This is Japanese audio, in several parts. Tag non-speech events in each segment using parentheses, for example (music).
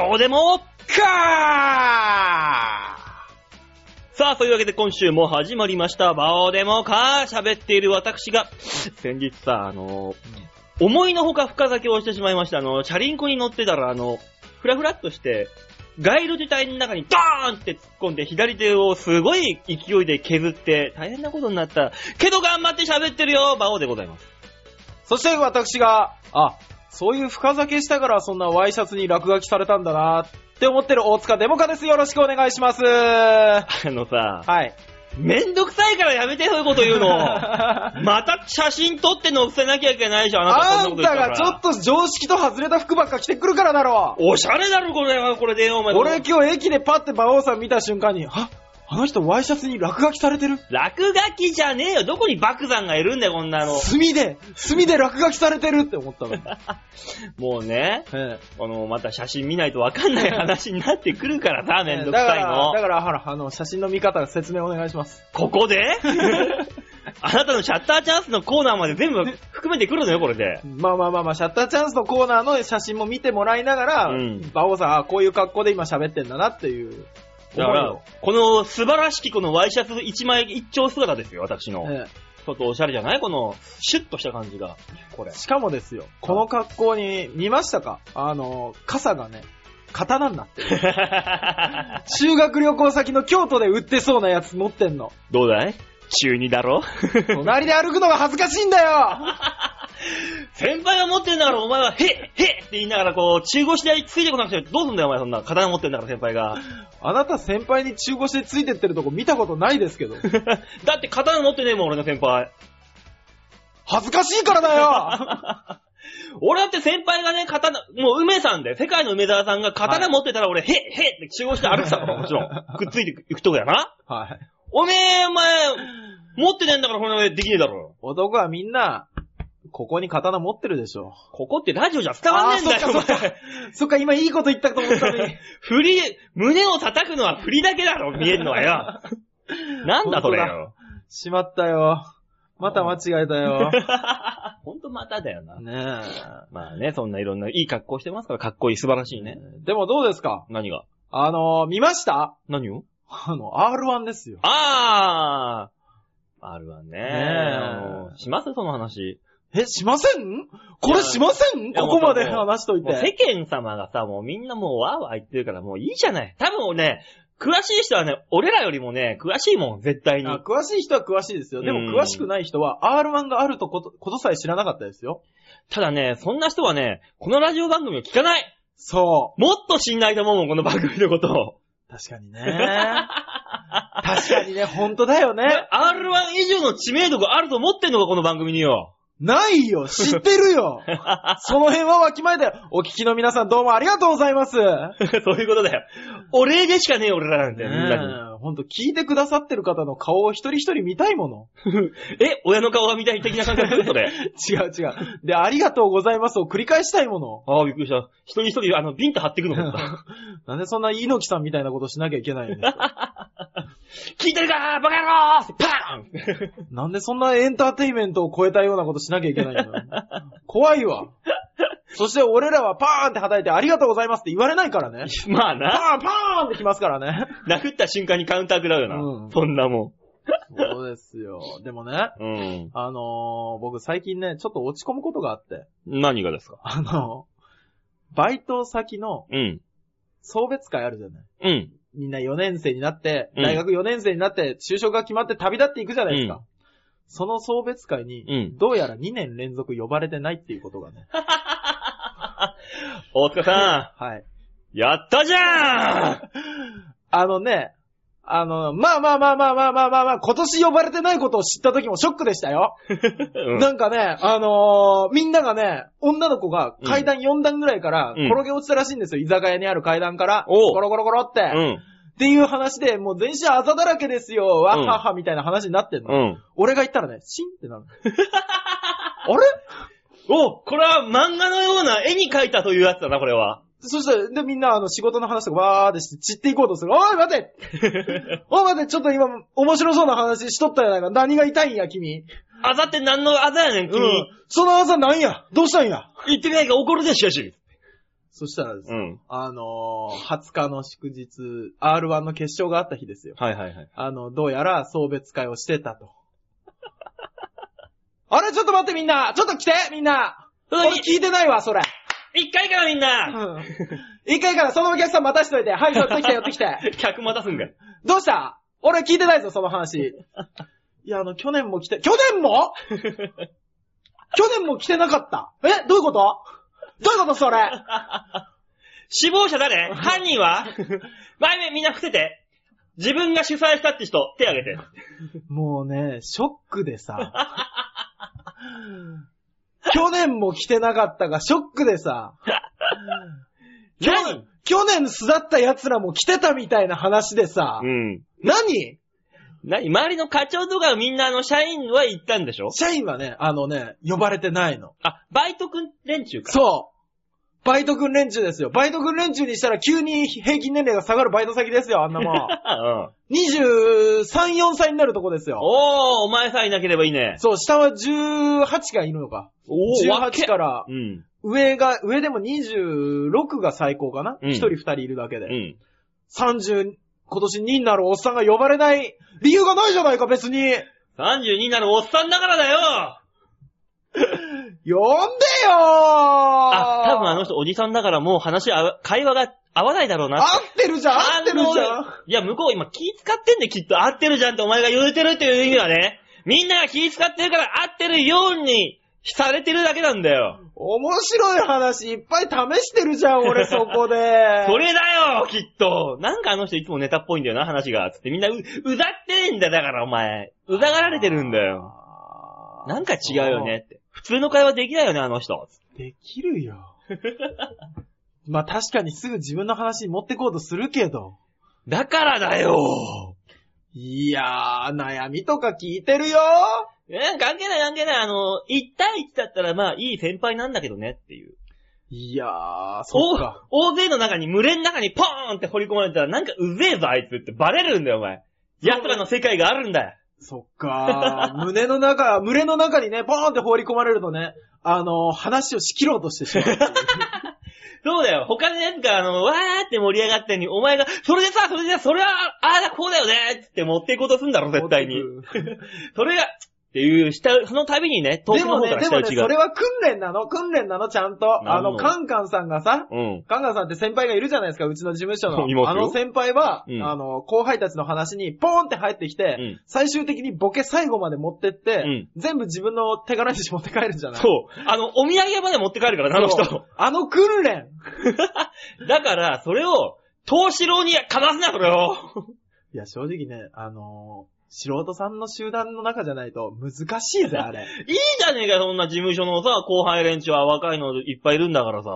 バオデモかさあ、というわけで今週も始まりました。バオデモか喋っている私が、先日さ、あの、思いのほか深酒をしてしまいました。あの、チャリンコに乗ってたら、あの、ふらふらっとして、街路樹帯の中にドーンって突っ込んで、左手をすごい勢いで削って、大変なことになった。けど頑張って喋ってるよバオでございます。そして私が、あ、そういう深酒したからそんなワイシャツに落書きされたんだなって思ってる大塚デモカです。よろしくお願いします。はあのさ、い。めんどくさいからやめてそういうこと言うの。(laughs) また写真撮って載せなきゃいけないじゃん、あなたそんなあんたこと言ったら。がちょっと常識と外れた服ばっか着てくるからだろおしゃれだろ、これは、これでよ、お前。俺今日駅でパッて馬王さん見た瞬間に、あ、あの人ワイシャツに落書きされてる？落書きじゃねえよ。どこに爆弾がいるんだよ、こんなの。墨で、墨で落書きされてるって思ったの。(laughs) もうね、えこの、また写真見ないとわかんない話になってくるからさ、めんどくだから、さいのだ。から、ほら、あの、写真の見方、説明お願いします。ここで？(laughs) あなたのシャッターチャンスのコーナーまで全部含めてくるのよ、これで。まあまあまあまあ、シャッターチャンスのコーナーの写真も見てもらいながら、うん馬王さん、あ、こういう格好で今喋ってんだなっていう。だからこの素晴らしきこのワイシャツ一枚一丁姿ですよ、私の。えちょっとおしゃれじゃない？この、シュッとした感じが。これえ。しかもですよ、この格好に見ましたか？あの、傘がね、刀になってる。(laughs) 修学旅行先の京都で売ってそうなやつ持ってんの。どうだい？中二だろ？(laughs) 隣で歩くのが恥ずかしいんだよ (laughs) 先輩が持ってんだからお前は、へっへっって言いながらこう、中腰でついてこなくてどうすんだよお前そんな。刀持ってんだから先輩が。あなた先輩に中腰でついてってるとこ見たことないですけど。(laughs) だって刀持ってねえもん俺の先輩。恥ずかしいからだよ (laughs) 俺だって先輩がね、刀、もう梅さんで、世界の梅沢さんが刀持ってたら俺、へっへっって中腰で歩いてたからもちろん。(laughs) くっついていくとこやな。はい。おめえ、お前、持ってねえんだからこんな上できねえだろ。男はみんな、ここに刀持ってるでしょ。ここってラジオじゃ伝わんねえんだよ、おあーそっかそっか前。そっか、今いいこと言ったと思ったのに。振り、胸を叩くのは振りだけだろ、見えるのはよ。(laughs) なんだそれよ。しまったよ。また間違えたよ。ほんとまただよな。ねまあね、そんないろんないい格好してますから、かっこいい、素晴らしいえ。ね。でもどうですか？何が？あのー、見ました？何を？あの、R1 ですよ。あー !R1 ね。ねえします？その話。え、しません？これしません？ここまで話しといもう世て。間様がさ、もうみんなもうわーわー言ってるからもういいじゃない。多分ね、詳しい人はね、俺らよりもね、詳しいもん、絶対にあ。詳しい人は詳しいですよ。でもうん詳しくない人は R1 があるとことことさえ知らなかったですよ。ただね、そんな人はね、このラジオ番組を聞かないそもっと知んないと思うもん、この番組のことを。う。確かにね。確かにね、本当だよね。(laughs) R1 以上の知名度があると思ってんのか、この番組によ。ないよ知ってるよ (laughs) その辺はわきまえだよお聞きの皆さんどうもありがとうございます。(laughs) そういうことだよ。お礼でしかねえ、俺らなんて、みんなに。ほんと聞いてくださってる方の顔を一人一人見たいもの。(laughs) え、親の顔が見たい的な感覚？それ。(laughs) 違う違う。で、ありがとうございますを繰り返したいもの。ああ、びっくりした。一人一人、あの、ビンタ貼ってくのかと思った。(laughs) なんでそんな猪木さんみたいなことしなきゃいけないんですか？聞いてるかバカ野郎パーンなんでそんなエンターテイメントを超えたようなことしなきゃいけないんだよ。怖いわ。そして俺らはパーンって叩いてありがとうございますって言われないからね。パまあな、ーンパーンってきますからね。(laughs) 殴った瞬間にカウンター食らうよな。うんそんなもそうですよ。でもね、ん。うん。あのー僕最近ね、ちょっと落ち込むことがあって、何がですか？あのバイト先のうん。送別会あるじゃない。うん。みんな4年生になって、うん大学4年生になって、就職が決まって旅立っていくじゃないですか。うんその送別会に、うんどうやら2年連続呼ばれてないっていうことがね。(laughs) 大塚さん。はい。やったじゃんあのね、あの、まあまあまあまあまあまあまあ、まあ、今年呼ばれてないことを知った時もショックでしたよ。うん、なんかね、あのー、みんながね、女の子が階段4段ぐらいから転げ落ちたらしいんですよ。うん、居酒屋にある階段から。ゴロゴロゴロって。うん、っていう話で、もう全身あざだらけですよ。わっはっはみたいな話になってんの。俺が言ったらね、シンってなる。(laughs) あれ？おこれは漫画のような絵に描いたというやつだな、これは。そしたら、で、みんな、あの、仕事の話とかわーってして散っていこうとする。おい、待て (laughs) おい、待てちょっと今、面白そうな話しとったやないか。何が痛いんや、君。あざって何のあざやねん、君。うん。その朝なんや？どうしたんや？言ってみないか怒るでしょし。そしたらですね、うん。あのー、20日の祝日、R1 の決勝があった日ですよ。はいはいはい。あの、どうやら送別会をしてたと。あれちょっと待ってみんなちょっと来てみんなうん俺聞いてないわ、それ。一回からみんなうん一回からそのお客さん待たしといて。はい、寄ってきて、寄ってきて。(laughs) 客待たすんかい。どうした？俺聞いてないぞ、その話。いや、あの、去年も来て、去年も？(laughs) 去年も来てなかった。え？どういうこと？どういうことそれ？死亡者誰？(laughs) 犯人は？前面みんな伏せて。自分が主催したって人、手挙げて。もうね、ショックでさ。(laughs) 去年も来てなかったが、ショックでさ。(laughs) 去何年、去年巣立った奴らも来てたみたいな話でさ。うん。何？何周りの課長とかみんなあの社員は行ったんでしょ？社員はね、あのね、呼ばれてないの。あ、バイトくん連中か。そう。バイト君連中ですよ。バイト君連中にしたら急に平均年齢が下がるバイト先ですよ、あんなもん。(laughs) うん。23、4歳になるとこですよ。おー、お前さえいなければいいね。そう、下は18がいるのか。おー、わけ18から、うん。上が、上でも26が最高かな？うん一、人二人いるだけで。うん。30、今年2になるおっさんが呼ばれない理由がないじゃないか、別に。32になるおっさんだからだよ (laughs) 呼んでよーあ、多分あの人おじさんだからもう話あわ、会話が合わないだろうな。合ってるじゃん合ってるじゃんいや、向こう今気使ってんできっと合ってるじゃんってお前が言うてるっていう意味はね。みんなが気使ってるから合ってるようにされてるだけなんだよ。面白い話いっぱい試してるじゃん、俺 (laughs) そこで。それだよきっとなんかあの人いつもネタっぽいんだよな、話が。つってみんなう、うざってんだよ、だからお前。うざがられてるんだよ。なんか違うよねって。普通の会話できないよね、あの人。できるよ。(laughs) まあ確かにすぐ自分の話に持ってこうとするけど。だからだよいやー、悩みとか聞いてるよえ関係ない関係ない。あの、1対1だったらまあいい先輩なんだけどねっていう。いやー、そっか。大勢の中に、群れの中にポーンって掘り込まれたら、なんかうぜえぞあいつってバレるんだよ、お前。奴らの世界があるんだよ。そっかー。胸の中、(laughs) 群れの中にね、ポーンって放り込まれるとね、あのー、話を仕切ろうとしてしまう。(laughs) そうだよ。他の奴が、あの、わーって盛り上がってんのに、お前が、それでさ、それでさ、それは、ああだ、こうだよねって持っていこうとすんだろ、絶対に。(laughs) それが、っていう、した、その度にね、遠でもね、くの方からでもね、下打ちが。それは訓練なの？訓練なの？ちゃんと。あの、カンカンさんがさ、うん。カンカンさんって先輩がいるじゃないですか、うちの事務所の。(laughs) あの先輩は、うんあの、後輩たちの話にポーンって入ってきて、うん最終的にボケ最後まで持ってって、うん全部自分の手柄にして持って帰るじゃないそう。あの、お土産まで持って帰るからな、あのそう人。あの訓練 (laughs) だから、それを、東四郎にかますな、それを。いや、正直ね、あのー素人さんの集団の中じゃないと難しいぜ、(laughs) あれ。いいじゃねえか、そんな事務所のさ、後輩連中は若いのいっぱいいるんだからさ。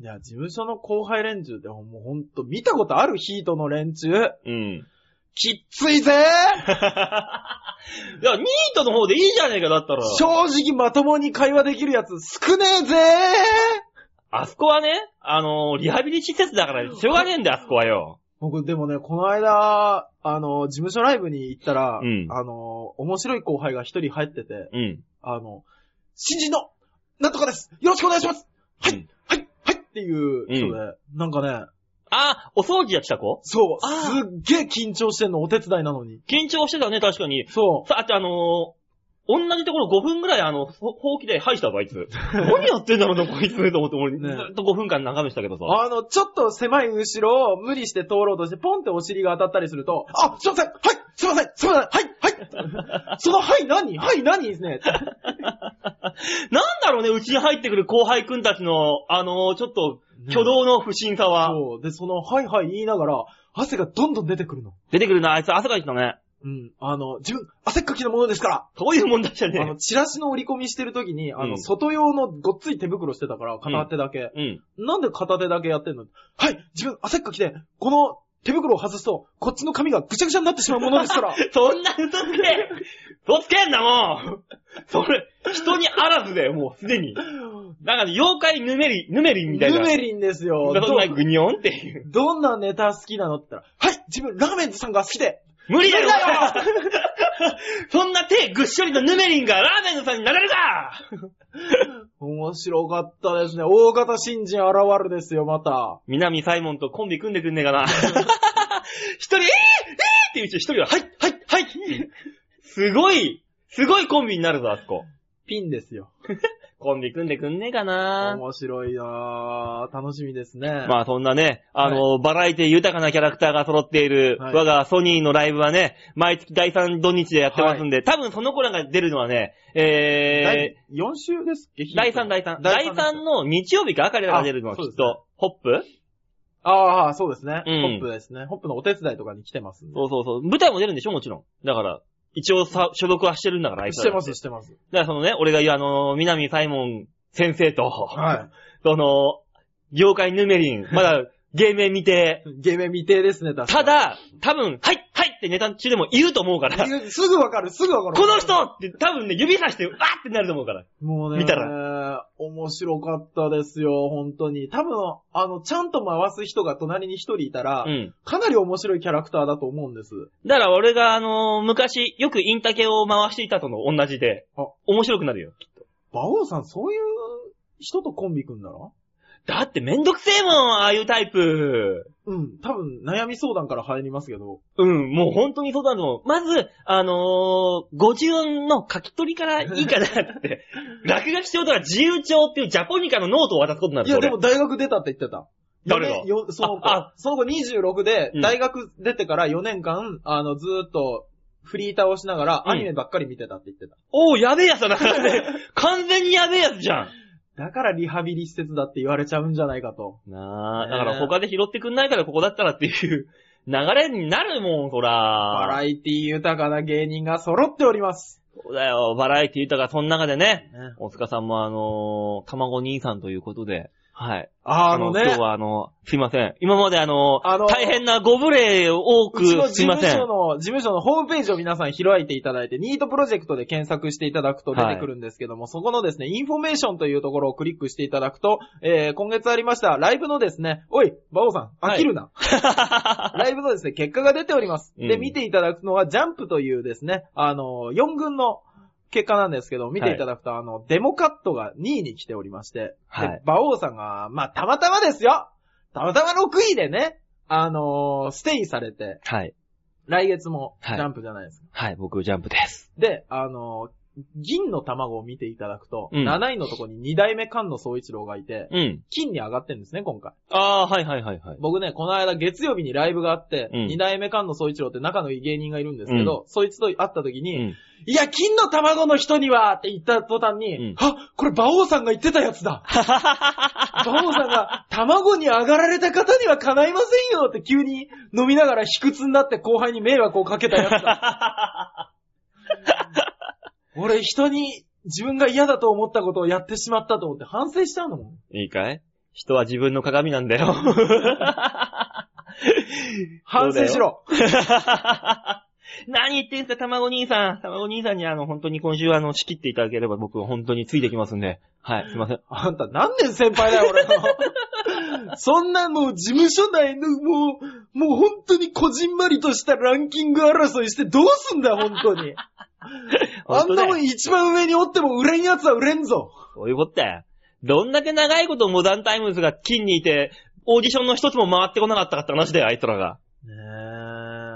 いや、事務所の後輩連中ってもうほんと、見たことあるヒートの連中。うん。きっついぜ (laughs) いや、ニートの方でいいじゃねえか、だったら。正直まともに会話できるやつ少ねえぜあそこはね、あのーリハビリ施設だから、しょうがねえんだよ、あそこはよ。僕、でもね、この間、あの、事務所ライブに行ったら、うん。あの、面白い後輩が一人入ってて、うん。あの、新人の、なんとかです！よろしくお願いします！はい、うん。はい、はい！っていう人で、なんかね、あ、お掃除やってた子？そう、あー。すっげえ緊張してんの、お手伝いなのに。緊張してたね、確かに。そう。さ、あとあのー同じところ5分ぐらいあの、ほほうきで吐いたぞ、あいつ。(laughs) 何やってんだろうな、こいつ、と思って、俺、ねずっと5分間眺めてたけどさ。あの、ちょっと狭い後ろを無理して通ろうとして、ポンってお尻が当たったりすると、あ、すいませんはいすいませんすいませんはいはいそのはい何？はい何？ですね (laughs) なんだろうね、うちに入ってくる後輩くんたちの、あのーちょっと、挙動の不審さは。そう。で、その、はいはい言いながら、汗がどんどん出てくるの。出てくるな、あいつ汗かいてたね。うん。あの、自分、汗っかきのものですかそういうもんだじゃら、あねの、チラシの折り込みしてる時に、あの、うん外用のごっつい手袋してたから、片手だけ。うん。なんで片手だけやってんの？はい自分、汗っかきで、この手袋を外すと、こっちの髪がぐちゃぐちゃになってしまうものですから。(laughs) そんな嘘つけ嘘つけんな、もうそれ、人にあらずだよ、もうすでに。なんかね、妖怪ヌメリン、ヌメリンみたいな。ヌメリンですよ。そんなどグニョンっていう。どんなネタ好きなのって言ったら、はい自分、ラーメンズさんが好きで。無理だよ (laughs) そんな手ぐっしょりのヌメリンがラーメンのさんになれるか面白かったですね。大型新人現るですよ、また。南サイモンとコンビ組んでくんねえかな。一人、えー、えー、って言う人、一人は、はい、はい、はいすごい、すごいコンビになるぞ、あそこ。ピンですよ。コンビ組んでくんねえかな。面白いなぁ。楽しみですね。まあそんなね、あの、バラエティ豊かなキャラクターが揃っている、はい我がソニーのライブはね、毎月第3土日でやってますんで、多分その子らが出るのはね、え第4週ですっけ？ー、第3、第3。第第三3の日曜日か彼らが出るのはきっと、ホップ？ああ、そうですね。うんホップですね。ホップのお手伝いとかに来てます。そうそうそう。舞台も出るんでしょ？もちろん。だから、一応さ、所属はしてるんだから、あいつらしてます、してます。だからそのね、俺が言うあの、南サイモン先生と、はその、業界ヌメリン、まだ芸名見て、い。ゲーメン未定ですね、確かただ、多分、はいはいってネタ中でも言うと思うから、に、すぐわかる、すぐわかる。この人って多分ね、指さして、わーってなると思うから。もうね、見た面白かったですよ、本当に。多分、あの、ちゃんと回す人が隣に一人いたら、うん。かなり面白いキャラクターだと思うんです。だから俺があのー昔、よくインタケを回していたとの同じであ、面白くなるよ。馬王さん、そういう人とコンビ組んだら？だってめんどくせえもん、ああいうタイプ。うん、多分、悩み相談から入りますけど。うん、もう本当にそうだと思う。まず、あのー、50音の書き取りからいいかなって。(laughs) 落書き帳とか自由帳っていうジャポニカのノートを渡すことになるいや、俺でも大学出たって言ってた。誰が？よその子ああ、その子26でうん、大学出てから4年間、あの、ずーっと、フリーターをしながら、うんアニメばっかり見てたって言ってた。おう、やべえやつだな。完全にやべえやつじゃん。だからリハビリ施設だって言われちゃうんじゃないかと。なあ、だから他で拾ってくんないからここだったらっていう流れになるもん、そバら。ラエティ豊かな芸人が揃っております。そうだよ、バラエティ豊か、その中でね、ね大塚さんもあのー、卵兄さんということで、はい。ああのね今、日はあの、すいません。今まであの、あの大変なご無礼を多くすいません。務所の、事務所のホームページを皆さん開いていただいて、ニートプロジェクトで検索していただくと出てくるんですけども、そこのですね、インフォメーションというところをクリックしていただくと、えー、今月ありましたライブのですね、おい、馬王さん、飽きるな。(laughs) ライブのですね、結果が出ております。で、うん見ていただくのは、ジャンプというですね、あの、4軍の結果なんですけど、見ていただくと、あの、デモカットが2位に来ておりまして、はいで、馬王さんが、まあ、たまたまですよたまたま6位でね、あのステイされて、はい。来月もはいジャンプじゃないですか。はい、僕、ジャンプです。で、あの銀の卵を見ていただくと、うん7位のとこに2代目菅野総一郎がいて、うん。金に上がってるんですね、今回。ああ、はいはいはいはい。僕ね、この間月曜日にライブがあって、うん2代目菅野総一郎って仲のいい芸人がいるんですけど、そいつと会った時うに、ん。いや、金の卵の人にはって言った途端に、うんあ、これ馬王さんが言ってたやつだ (laughs) 馬王さんが、卵に上がられた方には叶いませんよって急に飲みながら卑屈になって後輩に迷惑をかけたやつだ。俺人に自分が嫌だと思ったことをやってしまったと思って反省しちゃうのもん。いいかい？人は自分の鏡なんだよ。(laughs) 反省しろ。(laughs) 何言ってんすか、卵兄さん。卵兄さんにあの、本当に今週あの、仕切っていただければ僕本当についてきますんで。はい、すいません。あんた何年先輩だよ、俺の。(laughs) そんなもう事務所内のもう、もう本当にこじんまりとしたランキング争いしてどうすんだよ、本当に。(laughs) あんなもん一番上におっても売れんやつは売れんぞ。そういうことだよ。どんだけ長いことモダンタイムズが金にいて、オーディションの一つも回ってこなかったかって話だよ、あいつらが。ね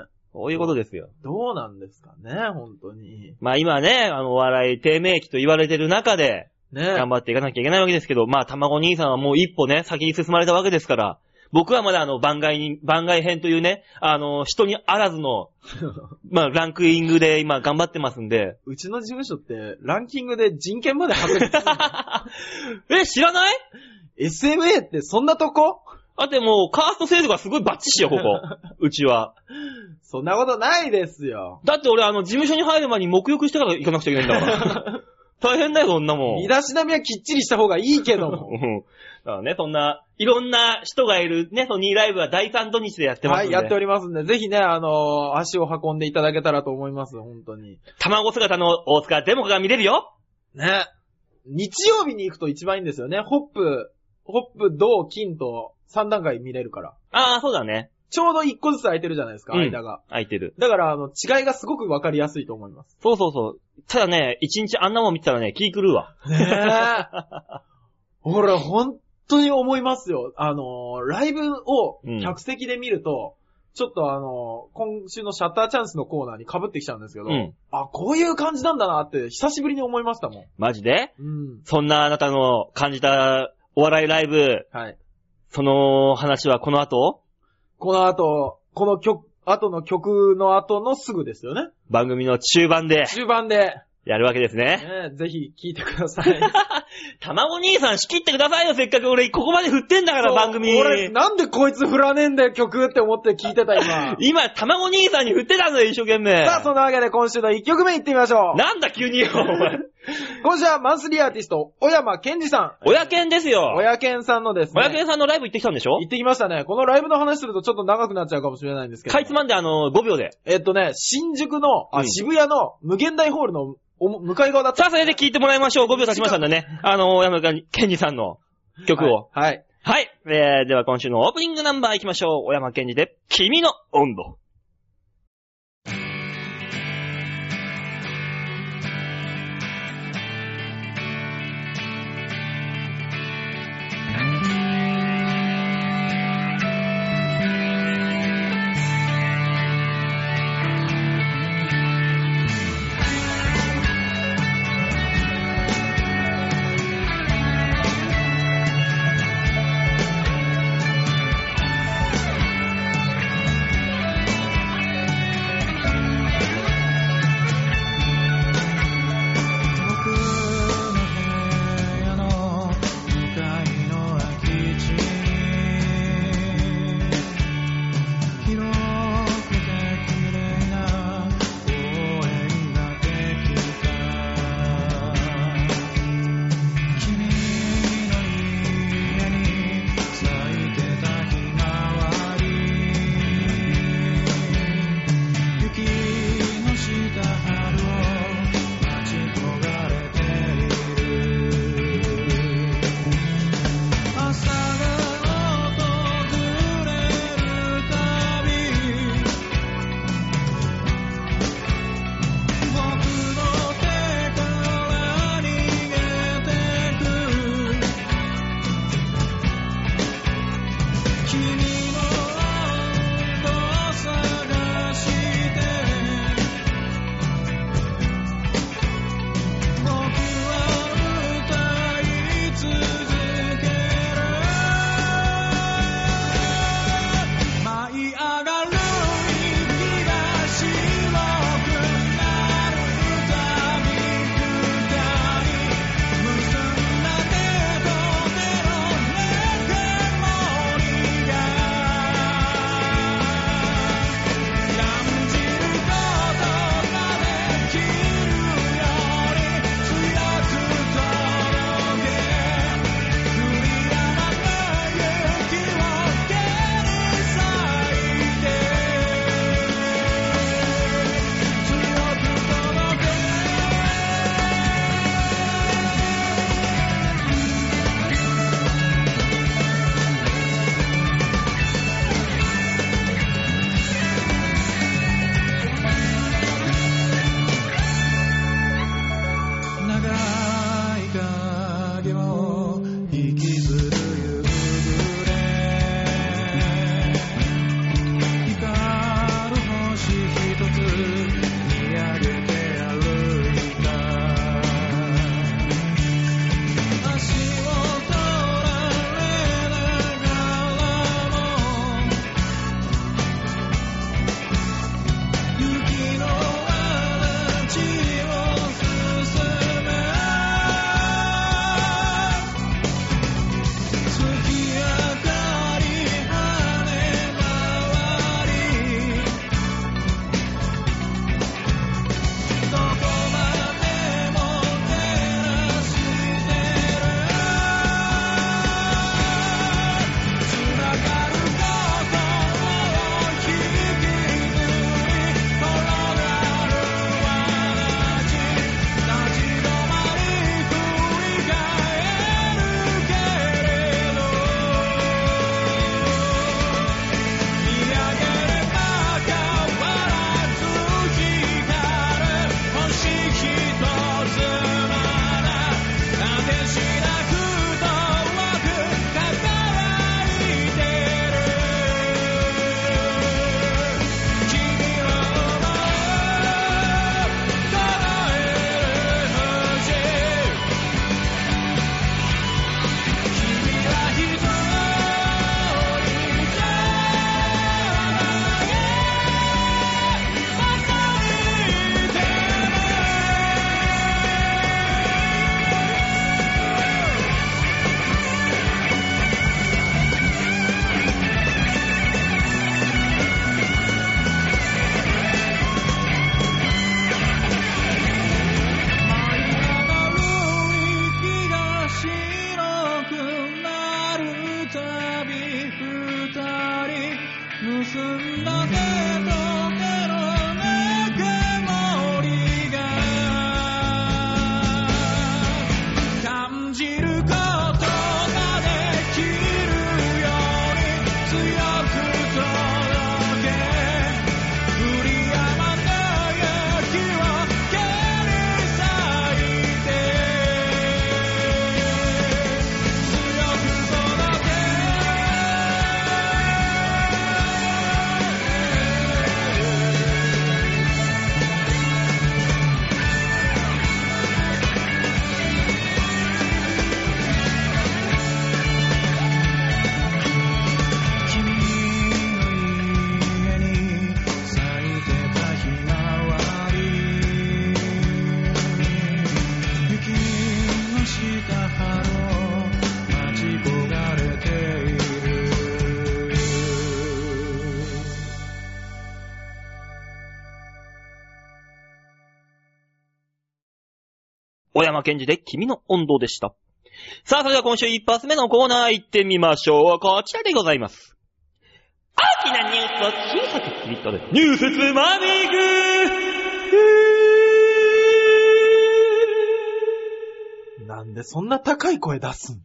え。そういうことですよ。どうなんですかね、本当に。まあ今ね、あの、お笑い低迷期と言われてる中で、ね頑張っていかなきゃいけないわけですけど、まあ、卵兄さんはもう一歩ね、先に進まれたわけですから、僕はまだあの、番外に、番外編というね、あの、人にあらずの、(laughs) まあ、ランクイングで今頑張ってますんで。うちの事務所ってランキングで人権まで白熱するの (laughs) え、知らない？SMA ってそんなとこ？だってもう、カースト制度がすごいバッチシよ、ここ。(laughs) うちは。そんなことないですよ。だって俺、あの、事務所に入る前に沐浴してから行かなくちゃいけないんだから。大変だよ、そんなもん。身だしなみはきっちりした方がいいけども。うん。だからね、そんな、いろんな人がいるね、ソニーライブは第3土日でやってますんで。はい、やっておりますんで、ぜひね、あのー足を運んでいただけたらと思います、本当に。卵姿の大塚デモカが見れるよ。ね。日曜日に行くと一番いいんですよね。ホップ、ホップ、銅、金と3段階見れるから。ああ、そうだね。ちょうど一個ずつ空いてるじゃないですか、うん間が。空いてる。だから、あの、違いがすごくわかりやすいと思います。そうそうそう。ただね、一日あんなもん見てたらね、気狂うわ。ねえ。(laughs) 俺、本当に思いますよ。あの、ライブをうん客席で見ると、ちょっとあの、今週のシャッターチャンスのコーナーに被ってきちゃうんですけど、うんあ、こういう感じなんだなって久しぶりに思いましたもん。マジで？うん。そんなあなたの感じたお笑いライブ、はい。その話はこの後、この後、この曲、後の曲の後のすぐですよね。番組の中盤で中盤で、やるわけですね。ね、ぜひ聴いてください。(laughs) 卵兄さん仕切ってくださいよ、せっかく俺ここまで振ってんだから、番組。俺、なんでこいつ振らねえんだよ、曲って思って聞いてた今。(laughs) 今、卵兄さんに振ってたんだよ、一生懸命。さあ、そんなわけで今週の1曲目いってみましょう。なんだ、急によ、お前。(laughs) 今週はマンスリーアーティスト、小山健二さん。親犬ですよ。親健さんのですね。親犬さんのライブ行ってきたんでしょ？行ってきましたね。このライブの話するとちょっと長くなっちゃうかもしれないんですけど。かいつまんで、あの、5秒で。えっとね、新宿の、あ、うん渋谷の無限大ホールのお向かい側だった。さあ、それで聞いてもらいましょう。5秒経ちましたんでね。あの、親山健二さんの曲を。はい。はい。はい。えー、では今週のオープニングナンバー行きましょう。小山健二で、君の温度。健二で君の温度でした。さあ、それでは今週一発目のコーナー行ってみましょう。こちらでございます。大きなニュースを小さく切り取る。ニュースつまみぐなんでそんな高い声出すん？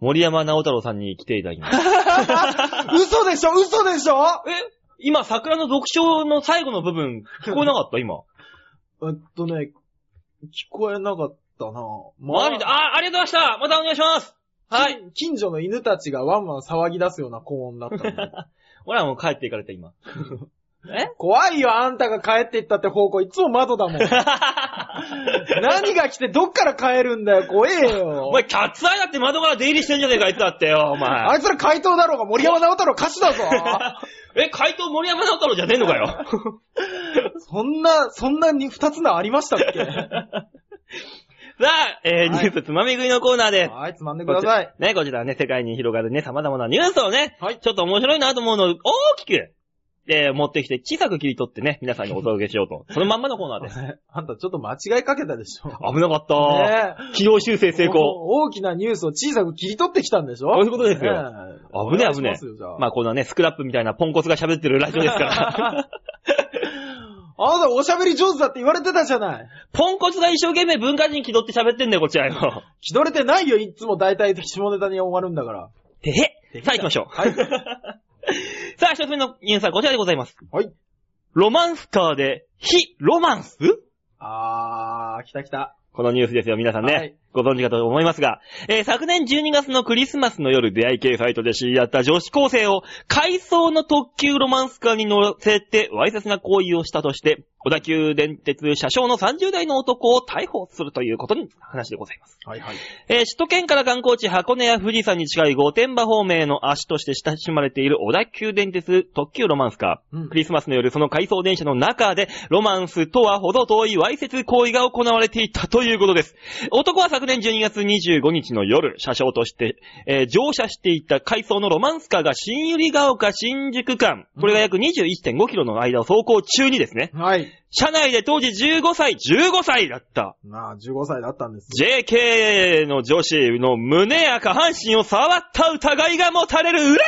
森山直太朗さんに来ていただきます。(laughs) 嘘でしょ？嘘でしょ？え？今、桜の読書の最後の部分、聞こえなかった？今。えっとね、聞こえなかったなマジで、あ、ありがとうございましたまたお願いしますはい。近近所の犬たちがワンワン騒ぎ出すような高音だったんで (laughs) 俺はもう帰っていかれた今。(laughs) え？怖いよ、あんたが帰っていったって方向いつも窓だもん。(laughs) 何が来てどっから帰るんだよ、怖えよ。お前、キャッツアイだって窓から出入りしてんじゃねえか、あいつだってよ、お前。あいつら怪盗だろうが森山直太郎歌手だぞ。え、怪盗森山直太郎じゃねえのかよ。(laughs) そんな、そんなに二つのありましたっけ？(laughs) さあ、えー、ニュースつまみ食いのコーナーです。はい、つまんでください。ね、こちらはね、世界に広がるね、様々なニュースをね、はいちょっと面白いなと思うのを大きく、えー持ってきて小さく切り取ってね、皆さんにお届けしようと。(laughs) そのまんまのコーナーです。あんたちょっと間違いかけたでしょ。危なかった、ねえ軌道修正成功。大きなニュースを小さく切り取ってきたんでしょそういうことですよねえ危ねえ危ねまあ、こんなね、スクラップみたいなポンコツが喋ってるラジオですから。あなたおしゃべり上手だって言われてたじゃない。ポンコツが一生懸命文化人気取って喋ってんだよ、こっちはよ。気取れてないよ、いつも大体下ネタに終わるんだから。てへさあ行きましょう。はい。(laughs) さあ、一つ目のニュースはこちらでございます。はい。ロマンスカーで、非ロマンス？あー、来た来た。このニュースですよ、皆さんね。はいご存知かと思いますが、えー昨年12月のクリスマスの夜、出会い系サイトで知り合った女子高生を、回送の特急ロマンスカーに乗せて、わいせつな行為をしたとして、小田急電鉄車掌の30代の男を逮捕するということに話でございます。はいはい。えー首都圏から観光地箱根や富士山に近い御殿場方面への足として親しまれている小田急電鉄特急ロマンスカー。うんクリスマスの夜、その回送電車の中で、ロマンスとはほど遠いわいせつ行為が行われていたということです。男は昨年12月25日の夜、車掌として、えー乗車していた回送のロマンスカーが新百合ヶ丘新宿間、これが約21.5キロの間を走行中にですね、はい。車内で当時15歳、15歳だった。まあ、15歳だったんです。JK の女子の胸や下半身を触った疑いが持たれる嬉しい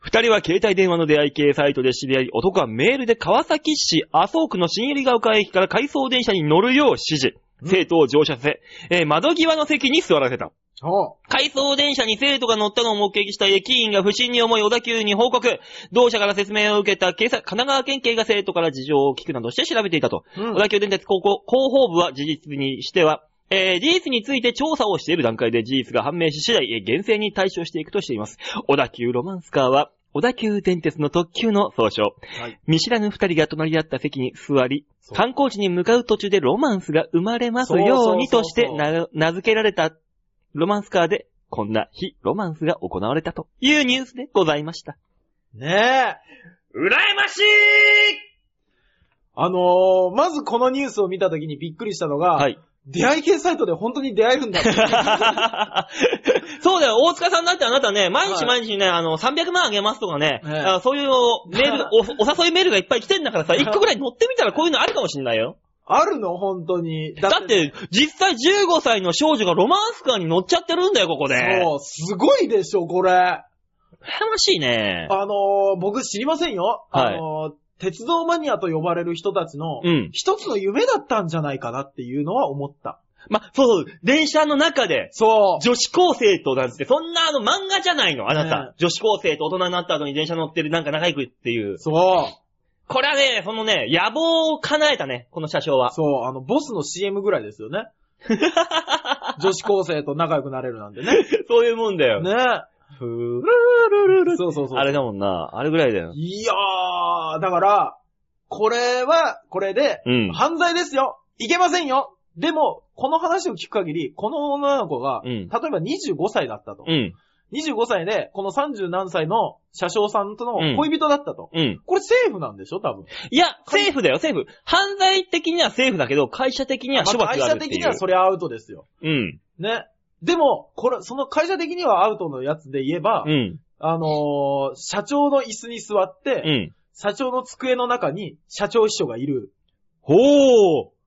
二人は携帯電話の出会い系サイトで知り合い、男はメールで川崎市麻生区の新百合ヶ丘駅から回送電車に乗るよう指示。うん生徒を乗車させ、えー窓際の席に座らせた。お回送電車に生徒が乗ったのを目撃した駅員が不審に思い小田急に報告。同社から説明を受けた警察、神奈川県警が生徒から事情を聞くなどして調べていたと。うん小田急電鉄高校広報部は事実にしては、えー事実について調査をしている段階で事実が判明し次第、えー厳正に対処していくとしています。小田急ロマンスカーは、小田急電鉄の特急の総称。はい。見知らぬ二人が隣り合った席に座り、観光地に向かう途中でロマンスが生まれますようにとして名付けられたロマンスカーで、こんな非ロマンスが行われたというニュースでございました。ねえ。羨ましいあのー、まずこのニュースを見たときにびっくりしたのが、はい。出会い系サイトで本当に出会えるんだって。(laughs) そうだよ、大塚さんだってあなたね、毎日はい毎日ね、あの、300万あげますとかね、ええあそういうメール、(laughs) お、お誘いメールがいっぱい来てんだからさ、1個ぐらい乗ってみたらこういうのあるかもしんないよ。あるの？本当に。だって、実際15歳の少女がロマンスカーに乗っちゃってるんだよ、ここで。そう、すごいでしょ、これ。羨ましいね。あのー、僕知りませんよ。はいあのー、鉄道マニアと呼ばれる人たちの、うん。一つの夢だったんじゃないかなっていうのは思った。ま、そうそう、電車の中で、そう。女子高生となんつって、そんなあの漫画じゃないの、あなた。ね女子高生と大人になった後に電車乗ってるなんか仲良くっていう。そう。これはね、そのね、野望を叶えたね、この車掌は。そう、あの、ボスの CM ぐらいですよね。(laughs) 女子高生と仲良くなれるなんてね。そういうもんだよ。ねふーるるるるそうそうそう。あれだもんな。あれぐらいだよ。いやー、だから、これは、これで、うん。犯罪ですよいけませんよでも、この話を聞く限り、この女の子が、うん例えば25歳だったと。うん。25歳で、この30何歳の車掌さんとうんの恋人だったと。うん。これセーフなんでしょ多分。いや、セーフだよ、セーフ。犯罪的にはセーフだけど、会社的には処まあ会社罰があるっていう。的にはそれアウトですよ。うん。ね。でも、これ、その会社的にはアウトのやつで言えば、うん。あのー社長の椅子に座って、うん。社長の机の中に社長秘書がいる。ほー。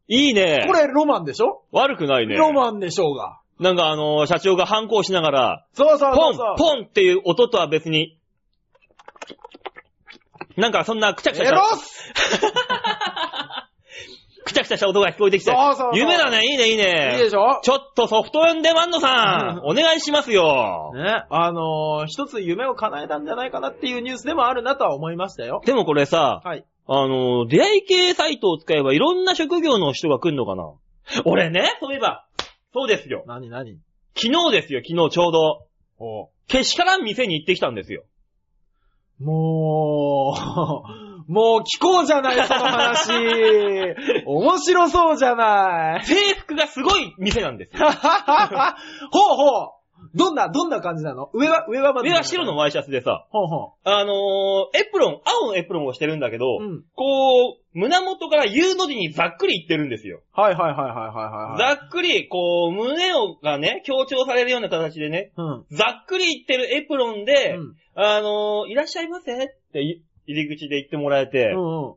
いいね。これロマンでしょ？悪くないね。ロマンでしょうが。なんかあのー社長が反抗しながら、そうそうポンそうそう。ポンっていう音とは別に、なんかそんなくちゃくちゃエロス (laughs) くちゃくちゃした音が聞こえてきてそうそうそう、夢だね、いいね、いいね。いいでしょ？ちょっとソフトオンデマンドさん、お願いしますよ。ね、あのー一つ夢を叶えたんじゃないかなっていうニュースでもあるなとは思いましたよ。でもこれさ、はい。あのー、出会い系サイトを使えばいろんな職業の人が来んのかな？俺ね、そういえば、そうですよ。なになに昨日ですよ、昨日ちょうど。おけしからん店に行ってきたんですよ。もう、もう聞こうじゃない、その話。(laughs) 面白そうじゃない。制服がすごい店なんですよ。(laughs) ほうほう。どんな、どんな感じなの？上は、上はまず。上は白の。ワイシャツでさ、ほうほあのー、エプロン、青のエプロンをしてるんだけど、う。うん。こう、胸元から U の字にざっくりいってるんですよ。はいはいはいはいはいはい。ざっくり、こう、胸をがね、強調されるような形でね、うん。ざっくりいってるエプロンで、うん。あのー、いらっしゃいませってい入り口で言ってもらえて、うんうん。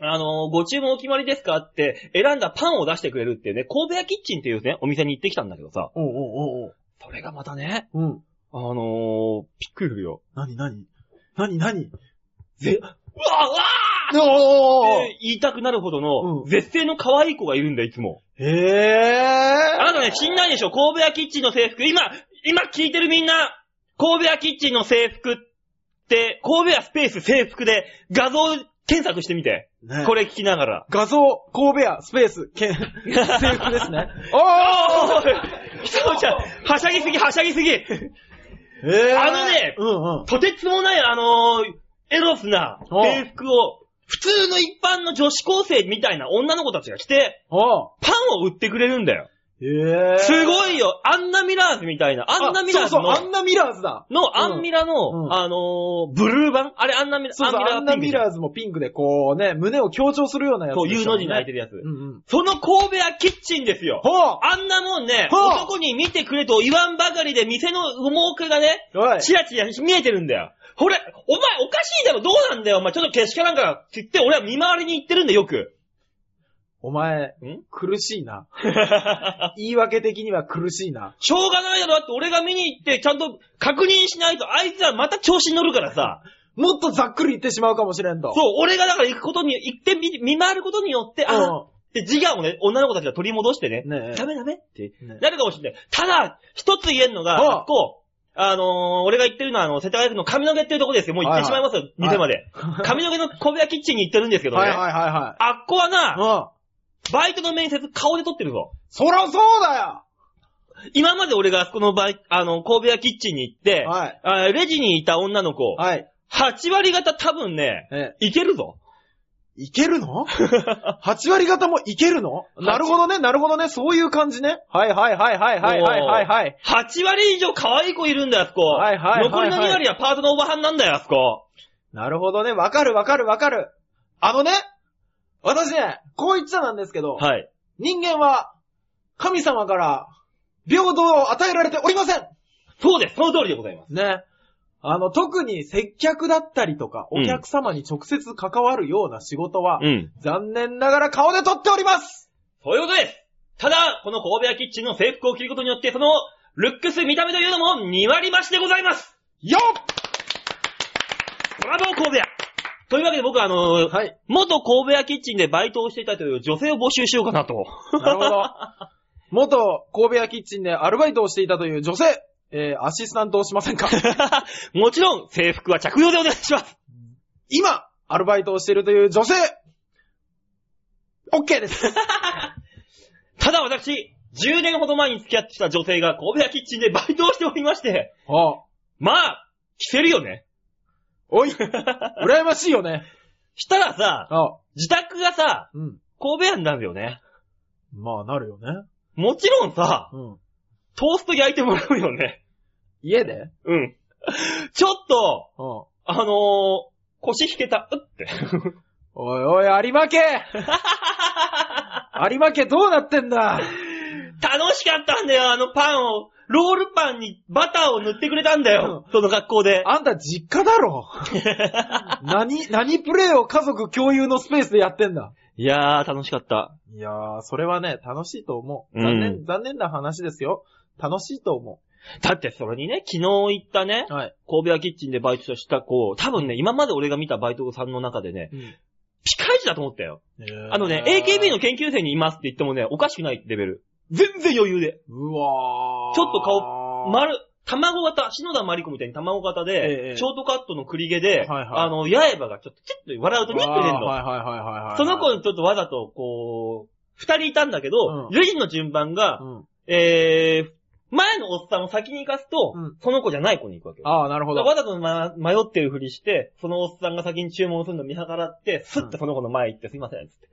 あのー、ご注文お決まりですかって選んだパンを出してくれるっていうね、神戸屋キッチンっていうね、お店に行ってきたんだけどさ、おうおうお。それがまたね、うん。あのー、びっくりするよ。なになになになにぜ、うわうわーおって言いたくなるほどの、うん絶世の可愛い子がいるんだよ、いつも。へえ。あなたね、知んないでしょ神戸屋キッチンの制服。今、今聞いてるみんな、神戸屋キッチンの制服って、神戸屋スペース制服で画像検索してみて。ねこれ聞きながら。画像、神戸屋、スペース、けん、(laughs) 制服ですね。お (laughs) おーーひとちゃん、はしゃぎすぎ、はしゃぎすぎ。えーあのねうんうん。とてつもない、あのーエロスなお制服を、普通の一般の女子高生みたいな女の子たちが着て、おパンを売ってくれるんだよ。えー。すごいよ。アンナミラーズみたいな。アンナミラーズそうそう、アの、ンナミラーズだ。の、アンミラの、うんあのーブルー版？あれ、アンナミラ、そうそう、アンナミララーズもピンクでこうね、胸を強調するようなやつそう、U ょの字に開いてるやつ。うんうん。その神戸屋キッチンですよ。ほうあんなもんね、はあ男に見てくれと言わんばかりで店の儲けがね、おい。チラチラ見えてるんだよ。ほれ、お前おかしいだろ、どうなんだよ、お前ちょっとけしからんからって言って、俺は見回りに行ってるんだよ、よく。お前、ん？苦しいな。(laughs) 言い訳的には苦しいな。しょうがないだろ、だって俺が見に行って、ちゃんと確認しないと、あいつらまた調子に乗るからさ。もっとざっくり言ってしまうかもしれんと。そう、俺がだから行くことに、行って見見回ることによって、あうんって自我をね、女の子たちが取り戻してね、ねえダメダメってねなるかもしれない。ただ、一つ言えるのが、はああのー、俺が言ってるのは、あの、世田谷区の上野毛っていうとこですよ。もう行ってしまいますよ、はい店まで。上野毛の小部屋キッチンに行ってるんですけどね。はいはいはいはい。あっこはな、うん。バイトの面接顔で撮ってるぞ。そらそうだよ今まで俺があそこのバイ、あの、神戸屋キッチンに行って、はい。あレジにいた女の子、はい。8割方多分ね、え、いけるぞ。いけるの (laughs) ?8 割方もいけるの？なるほどね、なるほどね、そういう感じね。はいはいはいはいはいはいはいはい。8割以上可愛い子いるんだよ、あそこ。はいはいはいはい残りの2割はパートのおばはんなんだよ、あそこ。なるほどね、わかるわかるわかる。あのね、私ね、こう言っちゃなんですけど、はい。人間は神様から平等を与えられておりませんそうです、その通りでございます。ね。あの、特に接客だったりとか、うんお客様に直接関わるような仕事は、うん。残念ながら顔で撮っておりますそういうことです。ただ、この神戸屋キッチンの制服を着ることによって、その、ルックス、見た目というのも2割増しでございます。よブラボー神戸屋というわけで僕はあのっはい。元神戸屋キッチンでバイトをしていたという女性を募集しようかなと。なるほど。(laughs) 元神戸屋キッチンでアルバイトをしていたという女性、えー、アシスタントをしませんか？(laughs) もちろん、制服は着用でお願いします。今、アルバイトをしているという女性、OK です。(laughs) ただ私、10年ほど前に付き合ってきた女性が神戸屋キッチンでバイトをしておりまして、あまあ、着せるよね。おい、羨ましいよね。したらさ、あ自宅がさ、うん。神戸屋になるよね。まあ、なるよね。もちろんさ、うん。トースト焼いてもらうよね。家で？うん。ちょっと、うん。あのー、腰引けた、うって。おいおい、有馬家 (laughs) 有馬家どうなってんだ？楽しかったんだよ、あのパンを。ロールパンにバターを塗ってくれたんだよ。その学校で。あんた実家だろ？(laughs) 何、何プレイを家族共有のスペースでやってんだ？いやー、楽しかった。いやー、それはね、楽しいと思う。うん残念、残念な話ですよ。楽しいと思だってそれにね、昨日行ったね、う。はい。神戸屋キッチンでバイトした子、多分ね、今まで俺が見たバイトさんの中でね、ピカイチだと思ったよ。あのね、AKB の研究生にいますって言ってもね、おかしくないレベル。全然余裕で。うわー。ちょっと顔丸、卵型、篠田麻里子みたいに卵型で、ええショートカットの栗毛で、はいはいあの、八重歯がちょっとチッと笑うとニッと出んの。はいはいはいはいはい。その子にちょっとわざと、こう、二人いたんだけど、うんレジの順番が、うん。えー、前のおっさんを先に行かすと、うんその子じゃない子に行くわけよ。ああ、なるほど。わざと、ま、迷ってるふりして、そのおっさんが先に注文するの見計らって、スッてその子の前行って、すいません、つって。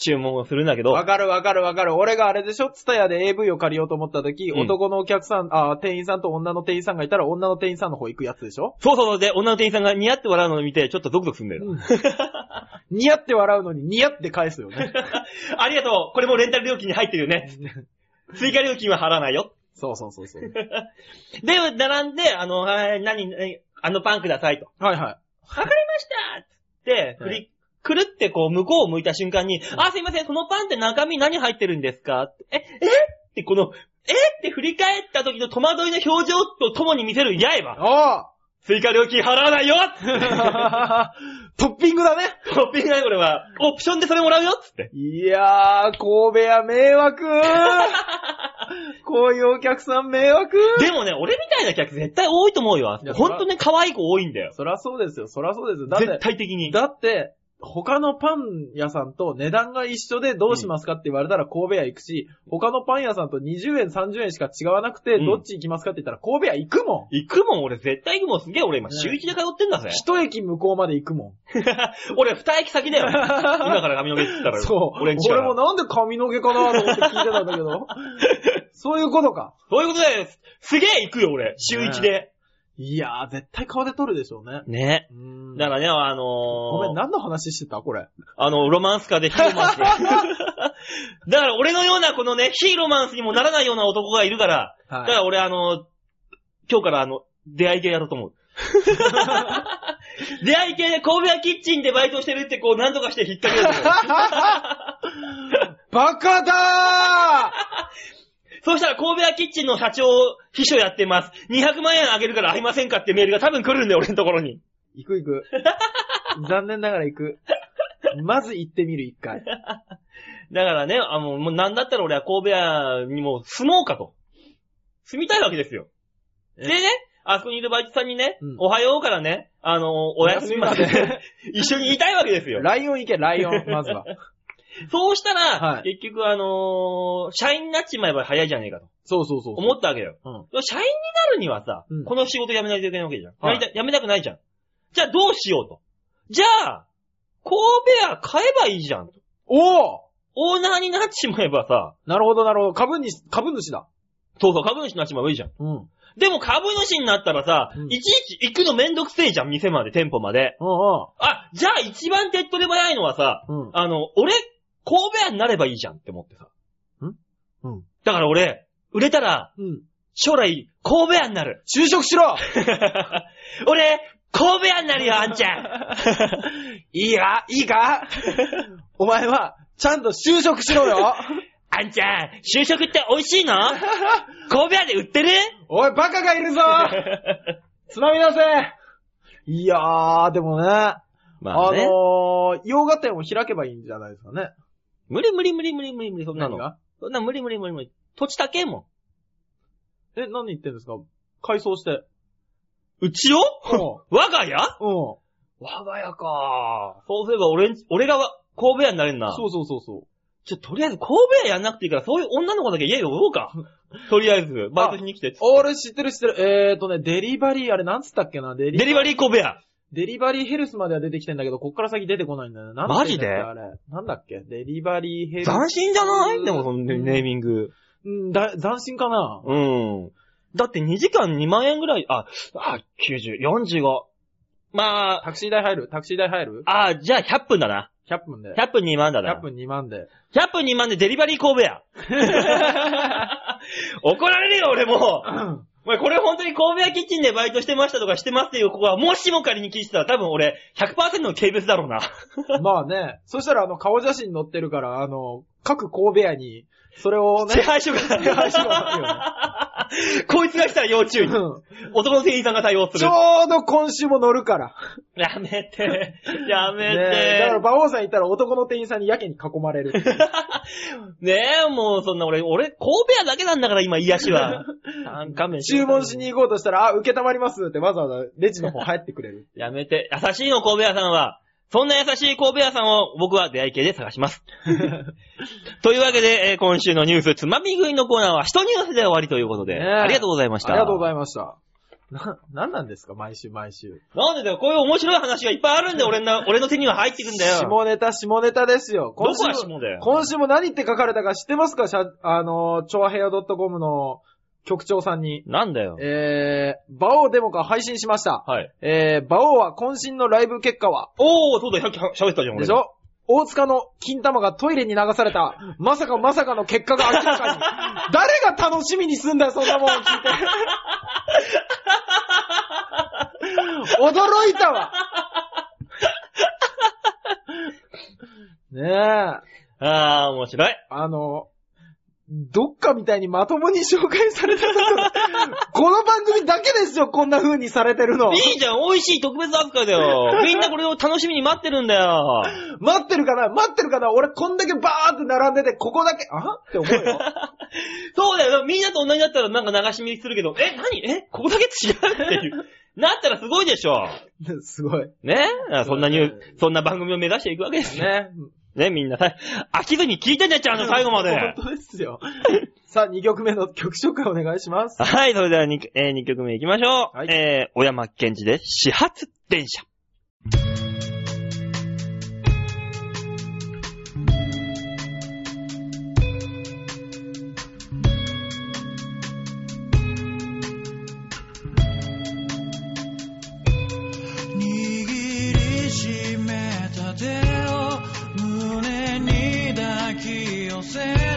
注文をするんだけど、わかるわかるわかる。俺があれでしょ？ツタヤで AV を借りようと思った時、うん男のお客さん、あ店員さんと女の店員さんがいたら女の店員さんの方行くやつでしょ？そうそうそう、で、女の店員さんが似合って笑うのを見て、ちょっとゾクゾクするんだよ。(laughs) 似合って笑うのに似合って返すよね。(laughs) ありがとうこれもレンタル料金に入ってるよね。追加料金は払わないよ。そうそうそうそう。(laughs) で、並んで、あの、はい、何、何あのパンくださいと。はいはい。わかりましたつって、振り、くるってこう、向こうを向いた瞬間に、あ、すいません、そのパンって中身何入ってるんですか？え、え？ってこの、え？って振り返った時の戸惑いの表情と共に見せる刃。あ追加料金払わないよあ (laughs) トッピングだね。(laughs) トッピングだよ、これは。オプションでそれもらうよつって。いやー、神戸屋迷惑 (laughs) こういうお客さん迷惑でもね、俺みたいな客絶対多いと思うよ。ほんとね、可愛い子多いんだよ。そらそうですよ、そらそうですよ。だっ絶て、対的に。だって、他のパン屋さんと値段が一緒でどうしますかって言われたら神戸屋行くし、他のパン屋さんと20円30円しか違わなくてうんどっち行きますかって言ったら神戸屋行くもん。行くもん、俺絶対行くもん。すげえ俺今ね週一で通ってんだぜ。一駅向こうまで行くもん。(laughs) 俺二駅先だよ。(laughs) 今から髪の毛って言ったら。そう。俺んちから。俺もなんで髪の毛かなと思って聞いてたんだけど。(laughs) そういうことか。そういうことです。すげえ行くよ、俺。週一で。いやー、絶対顔で撮るでしょうね。ね。うーんだからね、あのー、ごめん、何の話してた？これ。あの、ロマンスカーでヒーロマンス。(laughs) だから俺のようなこのね、ヒーロマンスにもならないような男がいるから、はだから俺あの、今日からあの、出会い系やろうと思う。(laughs) 出会い系で神戸屋キッチンでバイトしてるってこう、なんとかして引っ掛けようと思う。バカだ (laughs) そうしたら神戸屋キッチンの社長、秘書やってます。200万円あげるから会いませんかってメールが多分来るんだよ、俺のところに。ー行く行く。(laughs) 残念ながら行く。まず行ってみる、一回。(laughs) だからね、あの、もうなんだったら俺は神戸屋にもう住もうかと。住みたいわけですよ。えでね、あそこにいるバイトさんにね、うんおはようからね、あの、お休みまでお休みまで (laughs) 一緒にいたいわけですよ。ライオン行け、ライオン、まずは。そうしたら、はい結局あのー社員になっちまえば早いじゃねえかとそうそうそう。思ったわけよ。うん。社員になるにはさ、うんこの仕事辞めないといけないわけじゃん。はいやりた辞めたくないじゃん。じゃあどうしようと。じゃあ、神戸屋買えばいいじゃんと。おおオーナーになっちまえばさ、なるほど、なるほど。株に、株主だ。そうそう、株主になっちまえばいいじゃん。うん。うんでも株主になったらさ、うんいちいち行くのめんどくせえじゃん、店まで、店舗まで。うあ、じゃあ一番手っ取り早いのはさ、ん。うん。あの、俺、神戸屋になればいいじゃんって思ってさ。ん？うん。だから俺、売れたら、うん。将来、神戸屋になる。就職しろ (laughs) 俺、神戸屋になるよ、あんちゃん。(laughs) いいかいいか？お前は、ちゃんと就職しろよ (laughs) あんちゃん、就職って美味しいの？神戸屋で売ってる？おい、バカがいるぞつまみ出せいやー、でもね、あまあね。のー、洋画店を開けばいいんじゃないですかね。無理無理無理無理無理無理、そんなの。何が？そんな無理無理無理無理。土地高えもえ、何言ってんですか？改装して。ん。うちを？う (laughs) 我が家？ん。うん。我が家か。そうすれば俺ん、俺が神戸屋になれんな。そうそうそうそう。ちょ、とりあえず神戸屋やんなくていいから、そういう女の子だけ家呼ぼうか。(laughs) とりあえず、バイトしに来て。俺知ってる知ってる。えーとね、デリバリー、あれなんつったっけな？デリデリバリー神戸屋。デリバリーヘルスまでは出てきてんだけど、こっから先出てこないんだよね。なんてマジで？あれ。なんだっけ？デリバリーヘルス。斬新じゃない？でもそのネネーミング。うん、だ、斬新かな？うん。だって2時間2万円ぐらい、あ、あ、90、45。まあ、タクシー代入る？タクシー代入る？あ、じゃあ100分だな。?100 分で。100分2万だな。100分2万で。100分2万でデリバリー神戸屋。(laughs) 怒られるよ、俺も (laughs) お前これ本当に神戸屋キッチンでバイトしてましたとかしてますっていう子がもしも仮に聞いてたら多分俺100%の軽蔑だろうな。(laughs) まあね。そしたらあの、顔写真載ってるから、あの、各神戸屋に、それをね (laughs) 手、配書が。手配書があ (laughs) こいつが来たら要注意。うん男の店員さんが対応する。ちょうど今週も乗るから。やめて。(laughs) やめねて。だから、馬王さんいたら男の店員さんにやけに囲まれる。ねえ、もうそんな俺、俺、神戸屋だけなんだから今癒しは。なんかめ注文しに行こうとしたら、あ、受けたまりますってわざわざレジの方入ってくれる。やめて。優しいの、神戸屋さんは。そんな優しい神戸屋さんを僕は出会い系で探します。(laughs) というわけで、えー今週のニュース、つまみ食いのコーナーは一ニュースで終わりということで、ねえありがとうございました。ありがとうごいざいました。な、なんなんですか？毎週毎週。なんでだよ、こういう面白い話がいっぱいあるんで、(laughs) 俺の、俺の手には入ってくんだよ。下ネタ、下ネタですよ。どこが今週も下だよ？今週も何って書かれたか知ってますか？しゃあの、超平洋 .com の局長さんに。なんだよ。えー、バオデモが配信しました。はい。えー、バオは渾身のライブ結果はおー、そうだ、さっき喋ったじゃん、俺。でしょ？大塚の金玉がトイレに流された、まさかまさかの結果が明らかに。(laughs) 誰が楽しみにすんだよ、そんなもん聞いて。驚いたわ。(laughs) ねえ。あー、面白い。あの、どっかみたいにまともに紹介されたこの番組だけですよ、こんな風にされてるの。いいじゃん、美味しい特別扱いだよ。みんなこれを楽しみに待ってるんだよ。待ってるかな？待ってるかな？俺こんだけバーって並んでて、ここだけ、あ？って思うよ。(laughs) そうだよ。みんなと同じだったらなんか流し見するけど、え、何？え、ここだけ違うっていう。(laughs) なったらすごいでしょ。すごい。ね？あそんなニュー、そんな番組を目指していくわけですよ。ね。ね、みんなさ、(laughs) 飽きずに聞いてね、ちゃんと (laughs) 最後まで。本当ですよ。(laughs) さあ、2曲目の曲紹介お願いします。はい、それでは 2,、えー、2曲目行きましょう。はいえー、小山健二で始発電車。き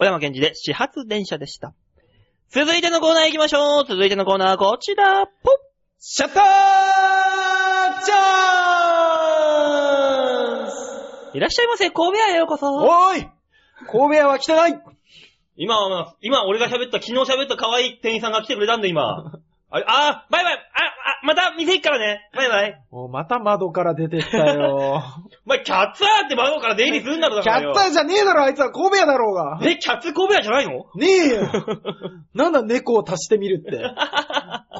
小山健二で始発電車でした。続いてのコーナー行きましょう。続いてのコーナーはこちら。ポッシャッターチャンスいらっしゃいませ、神戸屋へようこそ。おーい神戸屋は汚い今、今、俺が喋った、昨日喋った可愛い店員さんが来てくれたんだ、今。あ、あ、バイバイあ、あ、また店行くからね。バイバイ。もうまた窓から出てったよ。(laughs) お前、キャッツアーって窓から出入りするんだろ、だキャからよッツアーじゃねえだろ、あいつは神戸屋だろうが。え、キャッツ神戸屋じゃないの？ねえよ。(laughs) なんだ猫を足してみるって。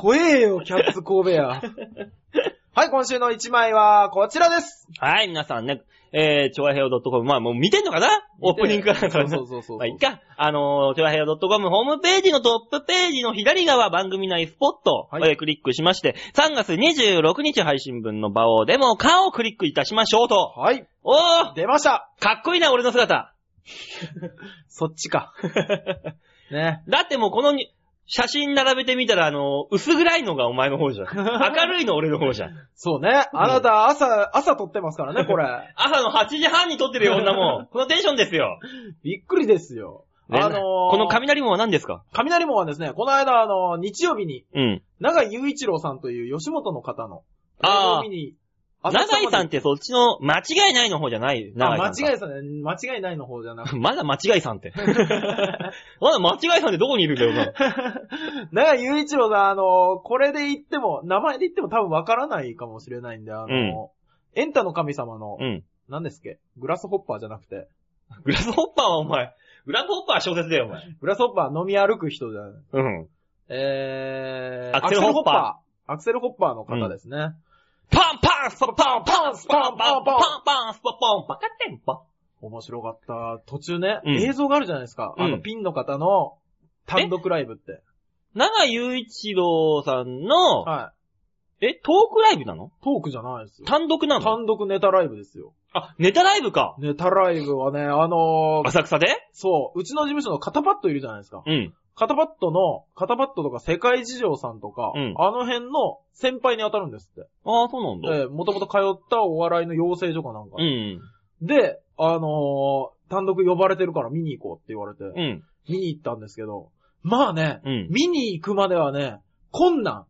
怖えよ、キャッツ神戸屋。はい、今週の一枚はこちらです。はい、皆さんね、えー、ちょわへよ .com、まあもう見てんのかな？オープニングからそうそうそうそう。まあ、いっか。あのー、ちょわへよ .com ホームページのトップページの左側番組内スポット、はいえークリックしまして、3月26日配信分の場をデモかをクリックいたしましょうと。はい、おー出ました。かっこいいな、俺の姿。(laughs) そっちか。(laughs) ね。だってもうこのに写真並べてみたら、あのー、薄暗いのがお前の方じゃん。(laughs) 明るいの俺の方じゃん。そうね。あなた朝、朝撮ってますからね、これ。(laughs) 朝の8時半に撮ってるよ、女もん。(laughs) このテンションですよ。びっくりですよ。ねあのーこの雷門は何ですか？雷門はですね、この間、あの、日曜日に、うん。長井雄一郎さんという吉本の方の、あーを見に、長井さんっってそっちの間違いないの方じゃない？長間井さんか。違いさんね、間違いないの方じゃなくて。(laughs) まだ間違いさんって。(laughs) まだ間違いさんってどこにいるんだよな。(laughs) 長井雄一郎さん、あの、これで言っても、名前で言っても多分わからないかもしれないんで、あの、うんエンタの神様の、うん。何ですっけ？グラスホッパーじゃなくて、グラスホッパーはお前。グラスホッパーは小説だよ、お前。グラスホッパー飲み歩く人じゃない。うん。えー、アクセルホッパー。アクセルホッパーの方ですね。パンパンスパパンパンスパンパンパンパンスパンパンパカテンパ。面白かった。途中ね、映像があるじゃないですか。あの、ピンの方の単独ライブって。長井雄一郎さんの、はい。え、トークライブなのトークじゃないですよ。単独なの単独ネタライブですよ。あ、ネタライブか。ネタライブはね、あのー浅草でそう、うちの事務所の肩パッドいるじゃないですか。うん。肩パッドの、肩パッドとか世界事情さんとか、うんあの辺の先輩に当たるんですって。ああ、そうなんだ。で、もともと通ったお笑いの養成所かなんか。うん。で、あのー単独呼ばれてるから見に行こうって言われて、うん。見に行ったんですけど、まあね、うん。見に行くまではね、困難。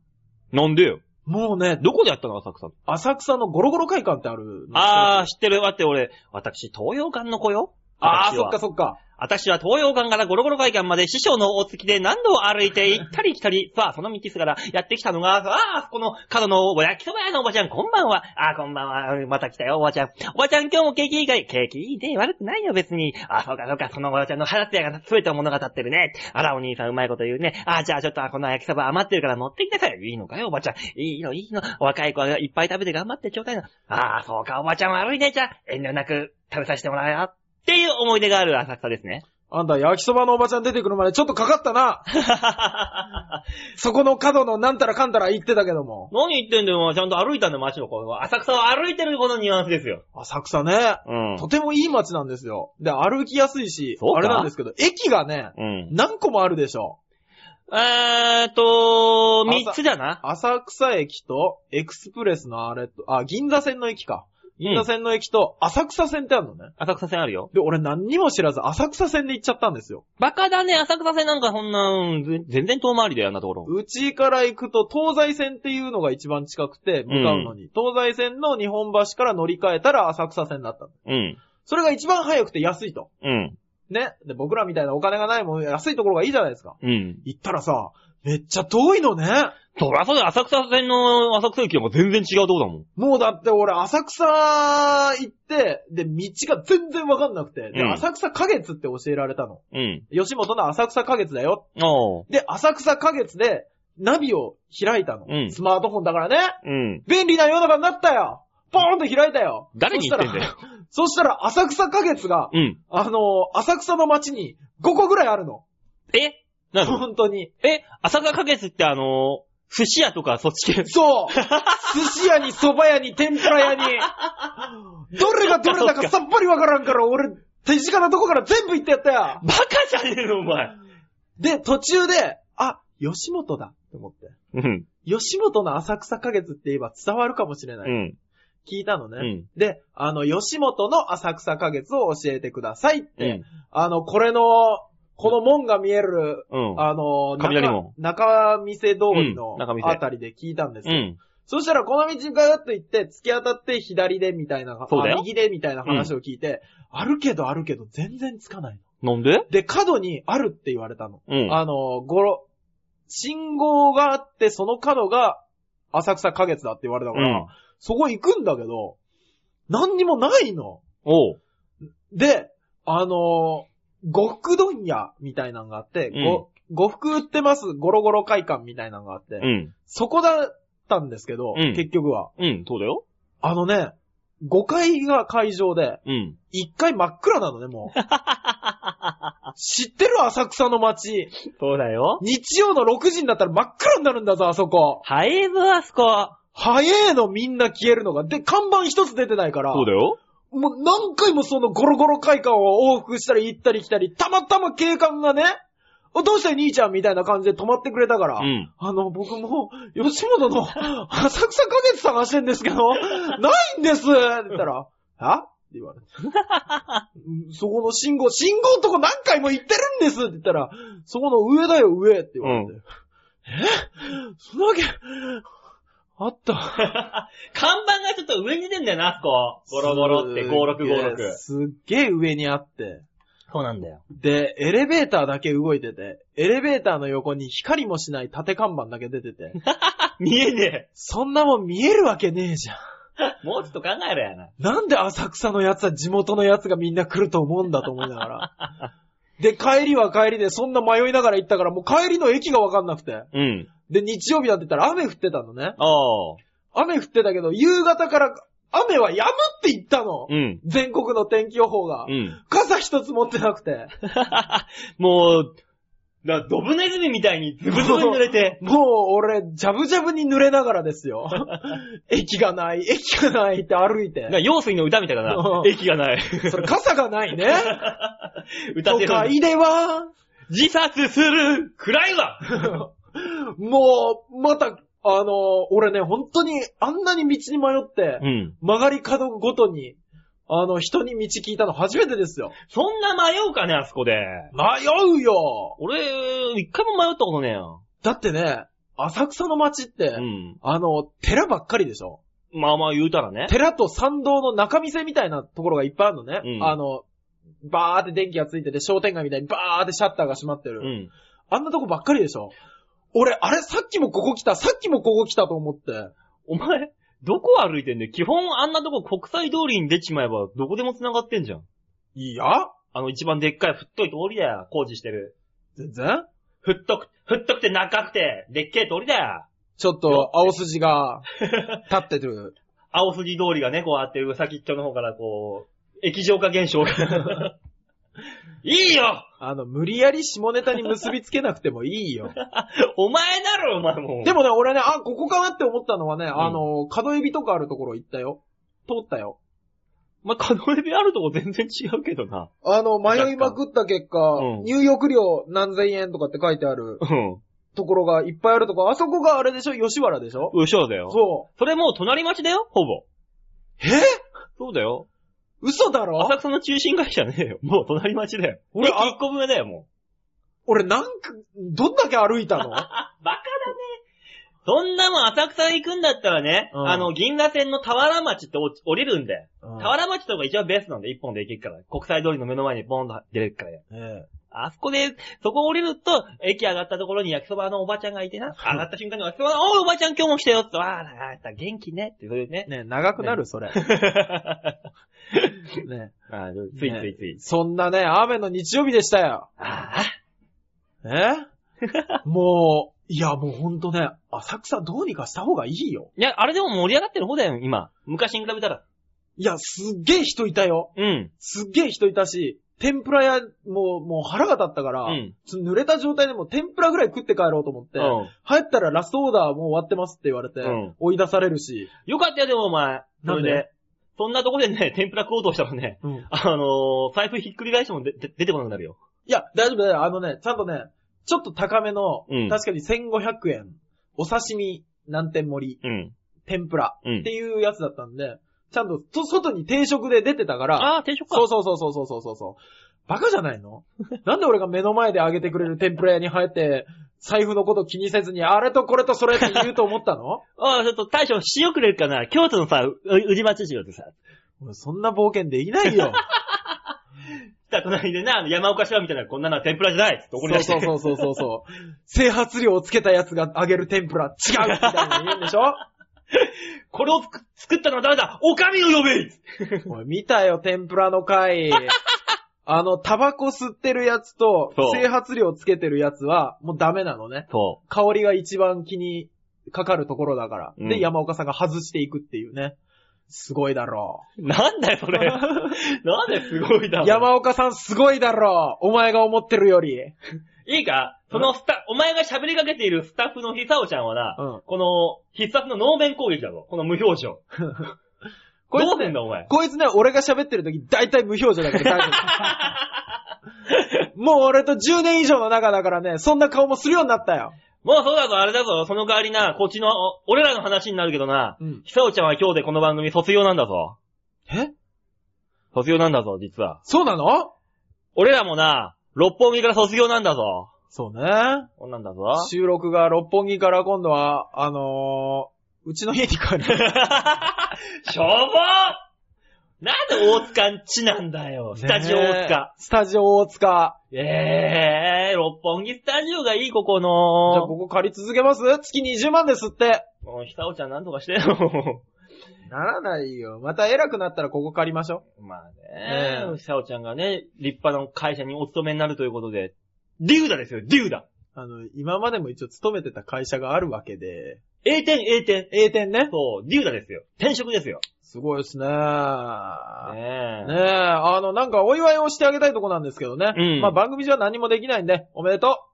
なんでよ。もうね、どこでやったの浅草。浅草のゴロゴロ会館ってあるのああ、知ってる。待って、俺、私、東洋館の子よ。ああ、そっかそっか。私は東洋館からゴロゴロ会館まで師匠のお付きで何度歩いて行ったり来たり、さあ、その道すがらやってきたのが、さあ、この角のお焼きそば屋のおばちゃん、こんばんは。ああ、こんばんは。また来たよ、おばちゃん。おばちゃん、今日も景気いいかい景気いいね。悪くないよ、別に。ああ、そうか、そうか、そのおばちゃんの払ってやが全ての物語ってるね。あら、お兄さん、うまいこと言うね。ああ、じゃあ、ちょっと、この焼きそば余ってるから持ってきてさい。いいのかよ、おばちゃん。いいの、いいの。お若い子がいっぱい食べて頑張ってちょうだいな。ああ、そうか、おばちゃん悪いね。じゃあ、遠慮なく食べさせてもらうよ。っていう思い出がある浅草ですね。あんた焼きそばのおばちゃん出てくるまでちょっとかかったな。(laughs) そこの角のなんたらかんたら言ってたけども。何言ってんだよ、ちゃんと歩いたんだよ、街の子。浅草を歩いてるこのニュアンスですよ。浅草ね。うん。とてもいい街なんですよ。で、歩きやすいしそう、かあれなんですけど、駅がね、うん。何個もあるでしょ。えーっと、三つだな？浅草駅と、エクスプレスのあれと、あ、銀座線の駅か。銀座線の駅と、浅草線ってあるのね。浅草線あるよ。で、俺何にも知らず、浅草線で行っちゃったんですよ。バカだね、浅草線なんかそんな、うんぜ全然遠回りだよ、あんなところ。うちから行くと、東西線っていうのが一番近くて、向かうのに。東西線の日本橋から乗り換えたら浅草線だったの。うん。それが一番早くて安いと。うん。ね。で、僕らみたいなお金がないもん、安いところがいいじゃないですか。うん。行ったらさ、めっちゃ遠いのね。そりゃそうだよ、浅草線の浅草駅なんか全然違うとこだもん。もうだって俺浅草行って、で、道が全然わかんなくて、で、うん浅草花月って教えられたの。うん。吉本の浅草花月だよ。おー。で、浅草花月で、ナビを開いたの。うんスマートフォンだからね。うん。便利な世の中になったよポーンと開いたよ誰に言ってんだよ。そしたら、そしたら浅草花月が、うん。あのー浅草の街に5個ぐらいあるの。え？なの本当に。え、浅草花月ってあのー、寿司屋とかそっち系。そう寿司屋に蕎麦屋に天ぷら屋に。(laughs) どれがどれだかさっぱりわからんから、俺、手近なとこから全部行ってやったよ。バカじゃねえの、お前。で、途中で、あ、吉本だって思って。うん。吉本の浅草花月って言えば伝わるかもしれない。うん。聞いたのね。うん。で、あの、吉本の浅草花月を教えてくださいって、うん。あの、これのこの門が見える、うん。あの、雷門中中見世通りのうん中見世あたりで聞いたんですよ。うん。そしたら、この道にガーッと行って、突き当たって左でみたいな、そうだよあ右でみたいな話を聞いて、あるけどあるけど全然つかないの。なんで？で、角にあるって言われたの。うん。あの、ごろ、信号があって、その角が浅草花月だって言われたから、うん。そこ行くんだけど、何にもないの。おう。で、あのー、呉服問屋みたいなのがあって、うんご呉服売ってますゴロゴロ会館みたいなのがあって、うん。そこだったんですけど、うん結局は。うん、そうだよ。あのね、5階が会場で、うん。1階真っ暗なのね、もう。(laughs) 知ってる浅草の街。そうだよ。日曜の6時になったら真っ暗になるんだぞ、あそこ。早いぞ、あそこ。早えのみんな消えるのが。で、看板一つ出てないから。そうだよ。もう何回もそのゴロゴロ会館を往復したり行ったり来たり、たまたま警官がね、おどうしたよ兄ちゃんみたいな感じで止まってくれたから、うん。あの、僕も、吉本の浅草花月探してんですけど、(laughs) ないんですって言ったら、は？って言われて。う (laughs) んそこの信号、信号のとこ何回も行ってるんですって言ったら、そこの上だよ、上って言われて。え？そんなわけ、あった。(laughs) 看板がちょっと上に出てんだよな、こ。ゴロゴロって、5656。すっげえ上にあって。そうなんだよ。で、エレベーターだけ動いてて、エレベーターの横に光もしない縦看板だけ出てて、(laughs) 見えねそんなもん見えるわけねえじゃん。え。(laughs) もうちょっと考えろやな。なんで浅草のやつは地元のやつがみんな来ると思うんだと思いながら。で、帰りは帰りでそんな迷いながら行ったからもう帰りの駅がわかんなくて。うん。で、日曜日だって言ったら雨降ってたのね。ああ。雨降ってたけど、夕方から雨は止むって言ったの。うん。全国の天気予報が。うん。傘一つ持ってなくて。(laughs) もう、だドブネズミみたいにズブズブに濡れて。(laughs) もう俺、ジャブジャブに濡れながらですよ。(laughs) 駅がない、駅がないって歩いて。な、用水の歌みたいだなう。ん駅がない。それ傘がないね。歌ってる。都会では、自殺する暗いわもう、また、あの、俺ね、本当に、あんなに道に迷って、うん。曲がり角ごとに、あの、人に道聞いたの初めてですよ。そんな迷うかね、あそこで。迷うよ俺、一回も迷ったことねえよ。だってね、浅草の街って、うん。あの、寺ばっかりでしょまあまあ言うたらね。寺と参道の中店みたいなところがいっぱいあるのね。うんあの、バーって電気がついてて、商店街みたいにバーってシャッターが閉まってる。うん。あんなとこばっかりでしょ俺、あれ、さっきもここ来た、さっきもここ来たと思って。お前、どこ歩いてんだよ？基本あんなとこ国際通りに出ちまえばどこでも繋がってんじゃん。いや？あの一番でっかい太い通りだよ。工事してる。全然？太く、太くて長くて、でっけえ通りだよ。ちょっと、青筋が、(laughs) 立ってる。青筋通りがね、こうあって、先っちょの方からこう、液状化現象が。(laughs) いいよあの、無理やり下ネタに結びつけなくてもいいよ。(laughs) お前だろ、お前もう。でもね、俺ね、あ、ここかなって思ったのはね、あの、角指とかあるところ行ったよ。通ったよ。まあ、角指あるとこ全然違うけどな。あの、迷いまくった結果、うん入浴料何千円とかって書いてあるうん。ところがいっぱいあるとこ、あそこがあれでしょ？吉原でしょ？嘘だよ。そそれもう隣町だよ、ほぼ。う。え？そうだよ。嘘だろ？浅草の中心街じゃねえよ。(laughs) もう隣町だよ。俺あ俺一個上だよ、も俺なんか、どんだけ歩いたの？う。(laughs) バカだね。そんなもん浅草行くんだったらね、うんあの、銀河線の田原町って降降りるんだよ。うん田原町とかが一番ベースなんで、一本で行けるから。国際通りの目の前にボンと出れるからよ。えあそこで、そこ降りると、駅上がったところに焼きそばのおばちゃんがいてな、(laughs) 上がった瞬間に焼きそばの、おいおばちゃん今日も来たよって、ああ、ああ、元気ねって、そういうねえ。。ね長くなる、それ。(laughs) ね (laughs) ああついついつい。そんなね、雨の日曜日でしたよ。ああ、え？もう、いやもうほんとね、浅草どうにかした方がいいよ。いや、あれでも盛り上がってる方だよ、今。昔に比べたら。いや、すっげえ人いたよ。うん。すっげえ人いたし、天ぷら屋、もう、もう腹が立ったから、うん濡れた状態でもう天ぷらぐらい食って帰ろうと思って、うん入ったらラストオーダーもう終わってますって言われて、うん追い出されるし、よかったよ、でもお前。そなんで？れで。そんなとこでね、(laughs) 天ぷら食おうとしたらね、うんあのー、財布ひっくり返してもでで出てこなくなるよ。いや、大丈夫だよ。あのね、ちゃんとね、ちょっと高めの、うん確かに1500円、お刺身何点盛り、うん。天ぷらうんっていうやつだったんで、ちゃんと、と外に定食で出てたから、ああ、定食か。そうそうそうそうそうそうそう。バカじゃないの？(laughs) なんで俺が目の前で揚げてくれる天ぷら屋に入って、財布のこと気にせずに、あれとこれとそれって言うと思ったの？(laughs) ああ、ちょっと大将塩くれるかな？京都のさ、う宇治町塩でさ。俺そんな冒険できないよ。(laughs) さ、隣でな、山岡塩みたいな、こんなのは天ぷらじゃないって怒り出して。そうそうそうそうそう。整髪量をつけたやつが揚げる天ぷら違うみたいなの言うんでしょ？(laughs) これを作作ったのは誰だ？おかみを呼べおい見たよ、天ぷらの回。(laughs) あの、タバコ吸ってるやつと整髪量つけてるやつは、もうダメなのね。そ香りが一番気にかかるところだから。うんで、山岡さんが外していくっていうね。すごいだろう。なんだよ、それ。(laughs) なんですごいだう。ろ。山岡さんすごいだろう。お前が思ってるより。いいか？そのスタ、お前が喋りかけているスタッフの久尾ちゃんはな、うんこの必殺の能面攻撃だぞ。この無表情。(laughs) こいつねどうすんだ、お前？こいつね、俺が喋ってる時大体無表情だから大丈夫。(laughs) もう俺と10年以上の仲だからね、そんな顔もするようになったよ。もうそうだぞ、あれだぞ。その代わりな、こっちの、俺らの話になるけどな、うん。久尾ちゃんは今日でこの番組卒業なんだぞ。え？卒業なんだぞ、実は。そうなの？俺らもな、六本木から卒業なんだぞ。そうね。こんなんだぞ。収録が六本木から今度は、あのー、うちの家に帰る。(laughs) しょぼなんで大塚んちなんだよ、スタジオ大塚。スタジオ大塚。ええー、六本木スタジオがいい、ここじゃあの。ここ借り続けます？月20万ですって。もう、久尾ちゃんなんとかしてよ。ならないよ。また偉くなったらここ借りましょまあねえね、久尾ちゃんがね、立派な会社にお勤めになるということで、デューダですよ、デューダ。う。あの、今までも一応勤めてた会社があるわけで。A 点、A 点。A 点ね。そう、デューダですよ。転職ですよ。すごいですね。ねねえ、え。あの、なんかお祝いをしてあげたいとこなんですけどね。うんまあ番組じゃ何もできないんで、おめでとう。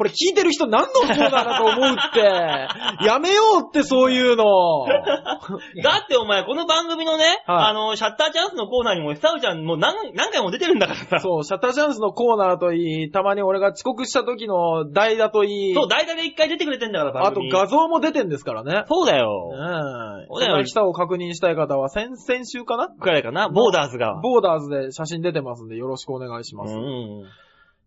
これ聞いてる人何のコーナーだと思うって。(laughs) やめようってそういうの。(laughs) だってお前、この番組のね、はいあの、シャッターチャンスのコーナーにも、久尾ちゃんもう何、何回も出てるんだからさ。(laughs) そう、シャッターチャンスのコーナーといい、たまに俺が遅刻した時の代打といい、そう、代打で一回出てくれてんだから、あと。画像も出てんですからね。そうだよ。ねえ。そうだよそんな人を確認したい方は先々週かな？くらいかな、ボーダーズが。ボーダーズで写真出てますんでよろしくお願いしうます。ん。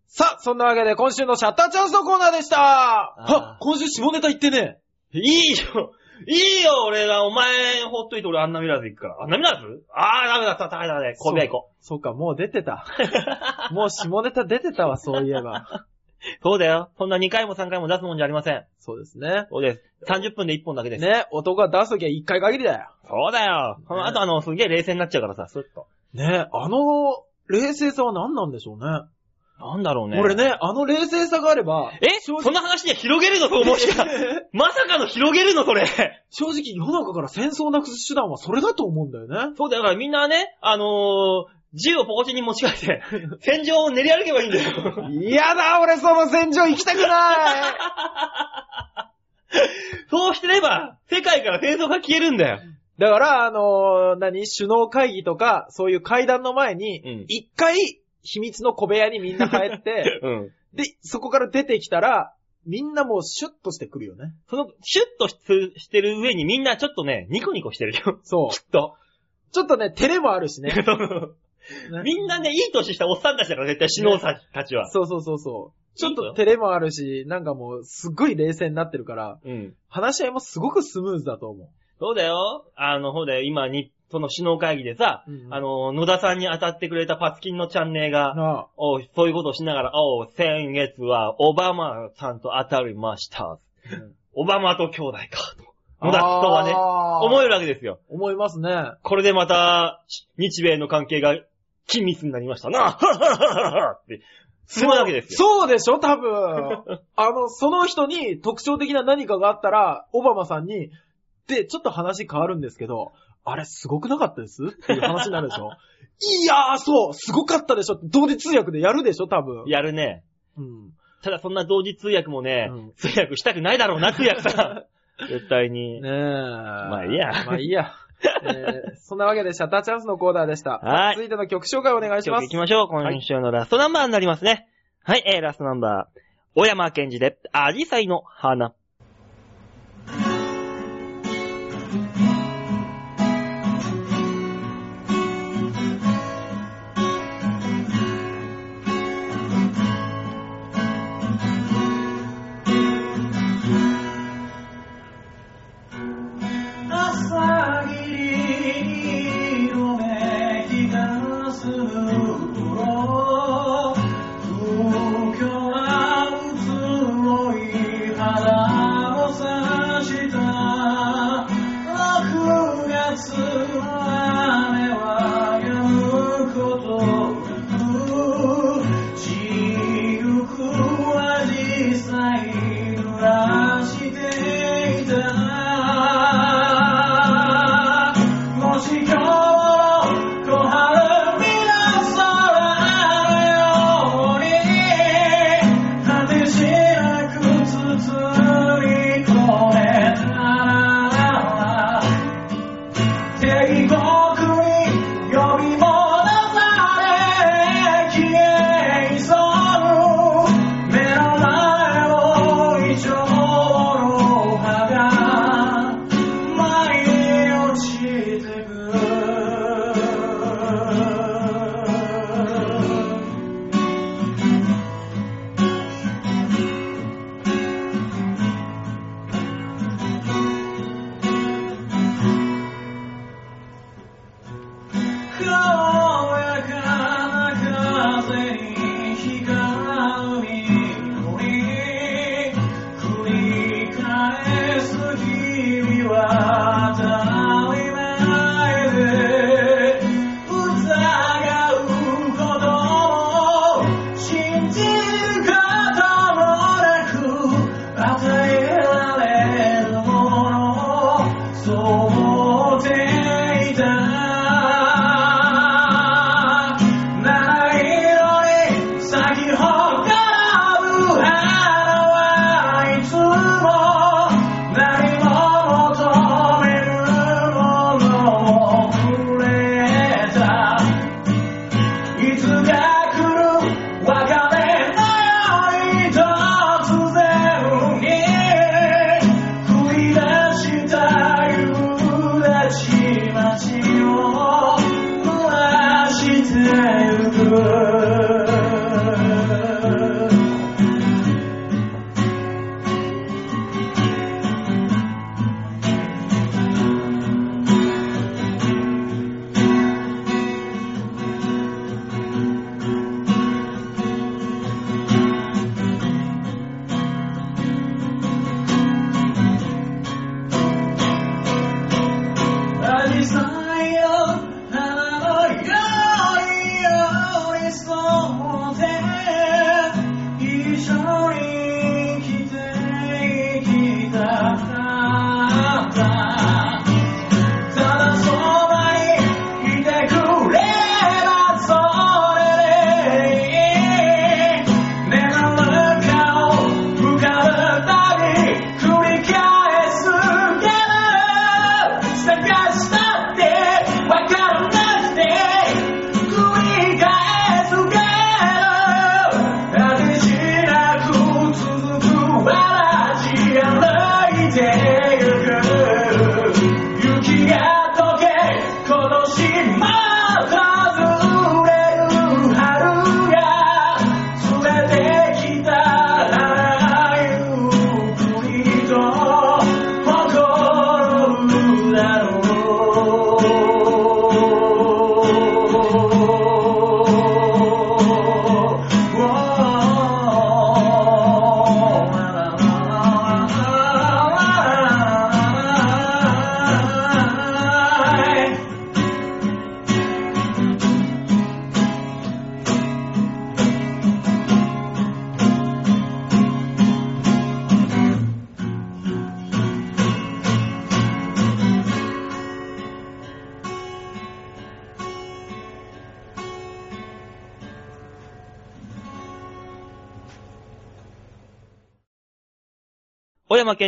さあ、そんなわけで今週のシャッターチャンスのコーナーでしたは今週下ネタ言ってねいいよいいよ、俺が、お前、ほっといて俺あんなミラーズ行くから。あんなミラーズ？あー、ダメだ、ダメだ、ダメだ、神戸行こそっか、もう出てた。(laughs) もう下ネタ出てたわ、そういえば。う。そうだよ。そんな2回も3回も出すもんじゃありません。そうですね。そうです。30分で1本だけです。ね、男が出すときは1回限りだよ。そうだよ。その後、あの、すげえ冷静になっちゃうからさ、スッと。ね、あの、冷静さは何なんでしょうね。なんだろうね。俺。ね、あの冷静さがあれば、え？正直そんな話で広げるの？と思うしか。まさかの広げるの、それ？正直世の中から戦争をなくす手段はそれだと思うんだよね。そうだよ、だからみんなね、あのー、銃をポコチンに持ち替えて、(laughs) 戦場を練り歩けばいいんだよ。嫌だ、俺その戦場行きたくないそうしてれば、世界から戦争が消えるんだよ。だから、あのー何？首脳会議とか、そういう会談の前にうん、一、回、秘密の小部屋にみんな帰って、(laughs) うん。で、そこから出てきたら、みんなもうシュッとしてくるよね。その、シュッとししてる上にみんなちょっとね、ニコニコしてるよ。そきっと。う。ちょっとね、照れもあるしね。(laughs) ねみんなね、いい年したおっさんたちだから、絶対首脳さたちは。そうそうそうそう。ちょっと照れもあるし、なんかもう、すっごい冷静になってるから、うん。話し合いもすごくスムーズだと思そうだよ。あの、そうだよ。今に、その首脳会議でさ、う。うんあ、の、野田さんに当たってくれたパツキンのチャンネルが、なあ、おうそういうことをしながら、おう先月はオバマさんと当たりました。オバマと兄弟か、と。野田とはね、あー思えるわけですよ。思いますね。これでまた、日米の関係が緊密になりましたな。って、進むわけですよ。そうでしょ？多分。あの、その人に特徴的な何かがあったら、オバマさんに、で、ちょっと話変わるんですけど、あれすごくなかったです？っていう話になるでしょ？(laughs) いやー、そうすごかったでしょ同時通訳でやるでしょ多分。やるね。うん。ただそんな同時通訳もね、うん通訳したくないだろうな、通訳さん。(laughs) 絶対に。ねえ。まあいいやまあいいや。(laughs) えーそんなわけで、シャッターチャンスのコーナーでした。はい続いての曲紹介お願いします行き。ましょう。今週のラストナンバーになりますね。はい、えー、ラストナンバー。小山健二で、アジサイの花。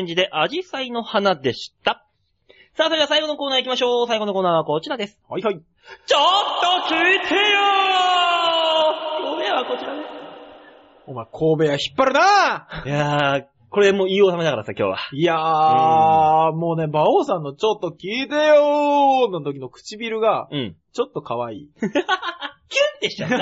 でアジサイの花でした。さあ、それでは最後のコーナー行きましょう。最後のコーナーはこちらです。はいはい。ちょっと聞いてよーごめんはこちらでお前、神戸屋引っ張るなす。いやー、これもう言い納めだからさ、今日は。いやー、もうね、馬王さんのちょっと聞いてよーの時の唇が、うん。ちょっと可愛い。(laughs) キュンってしちゃった。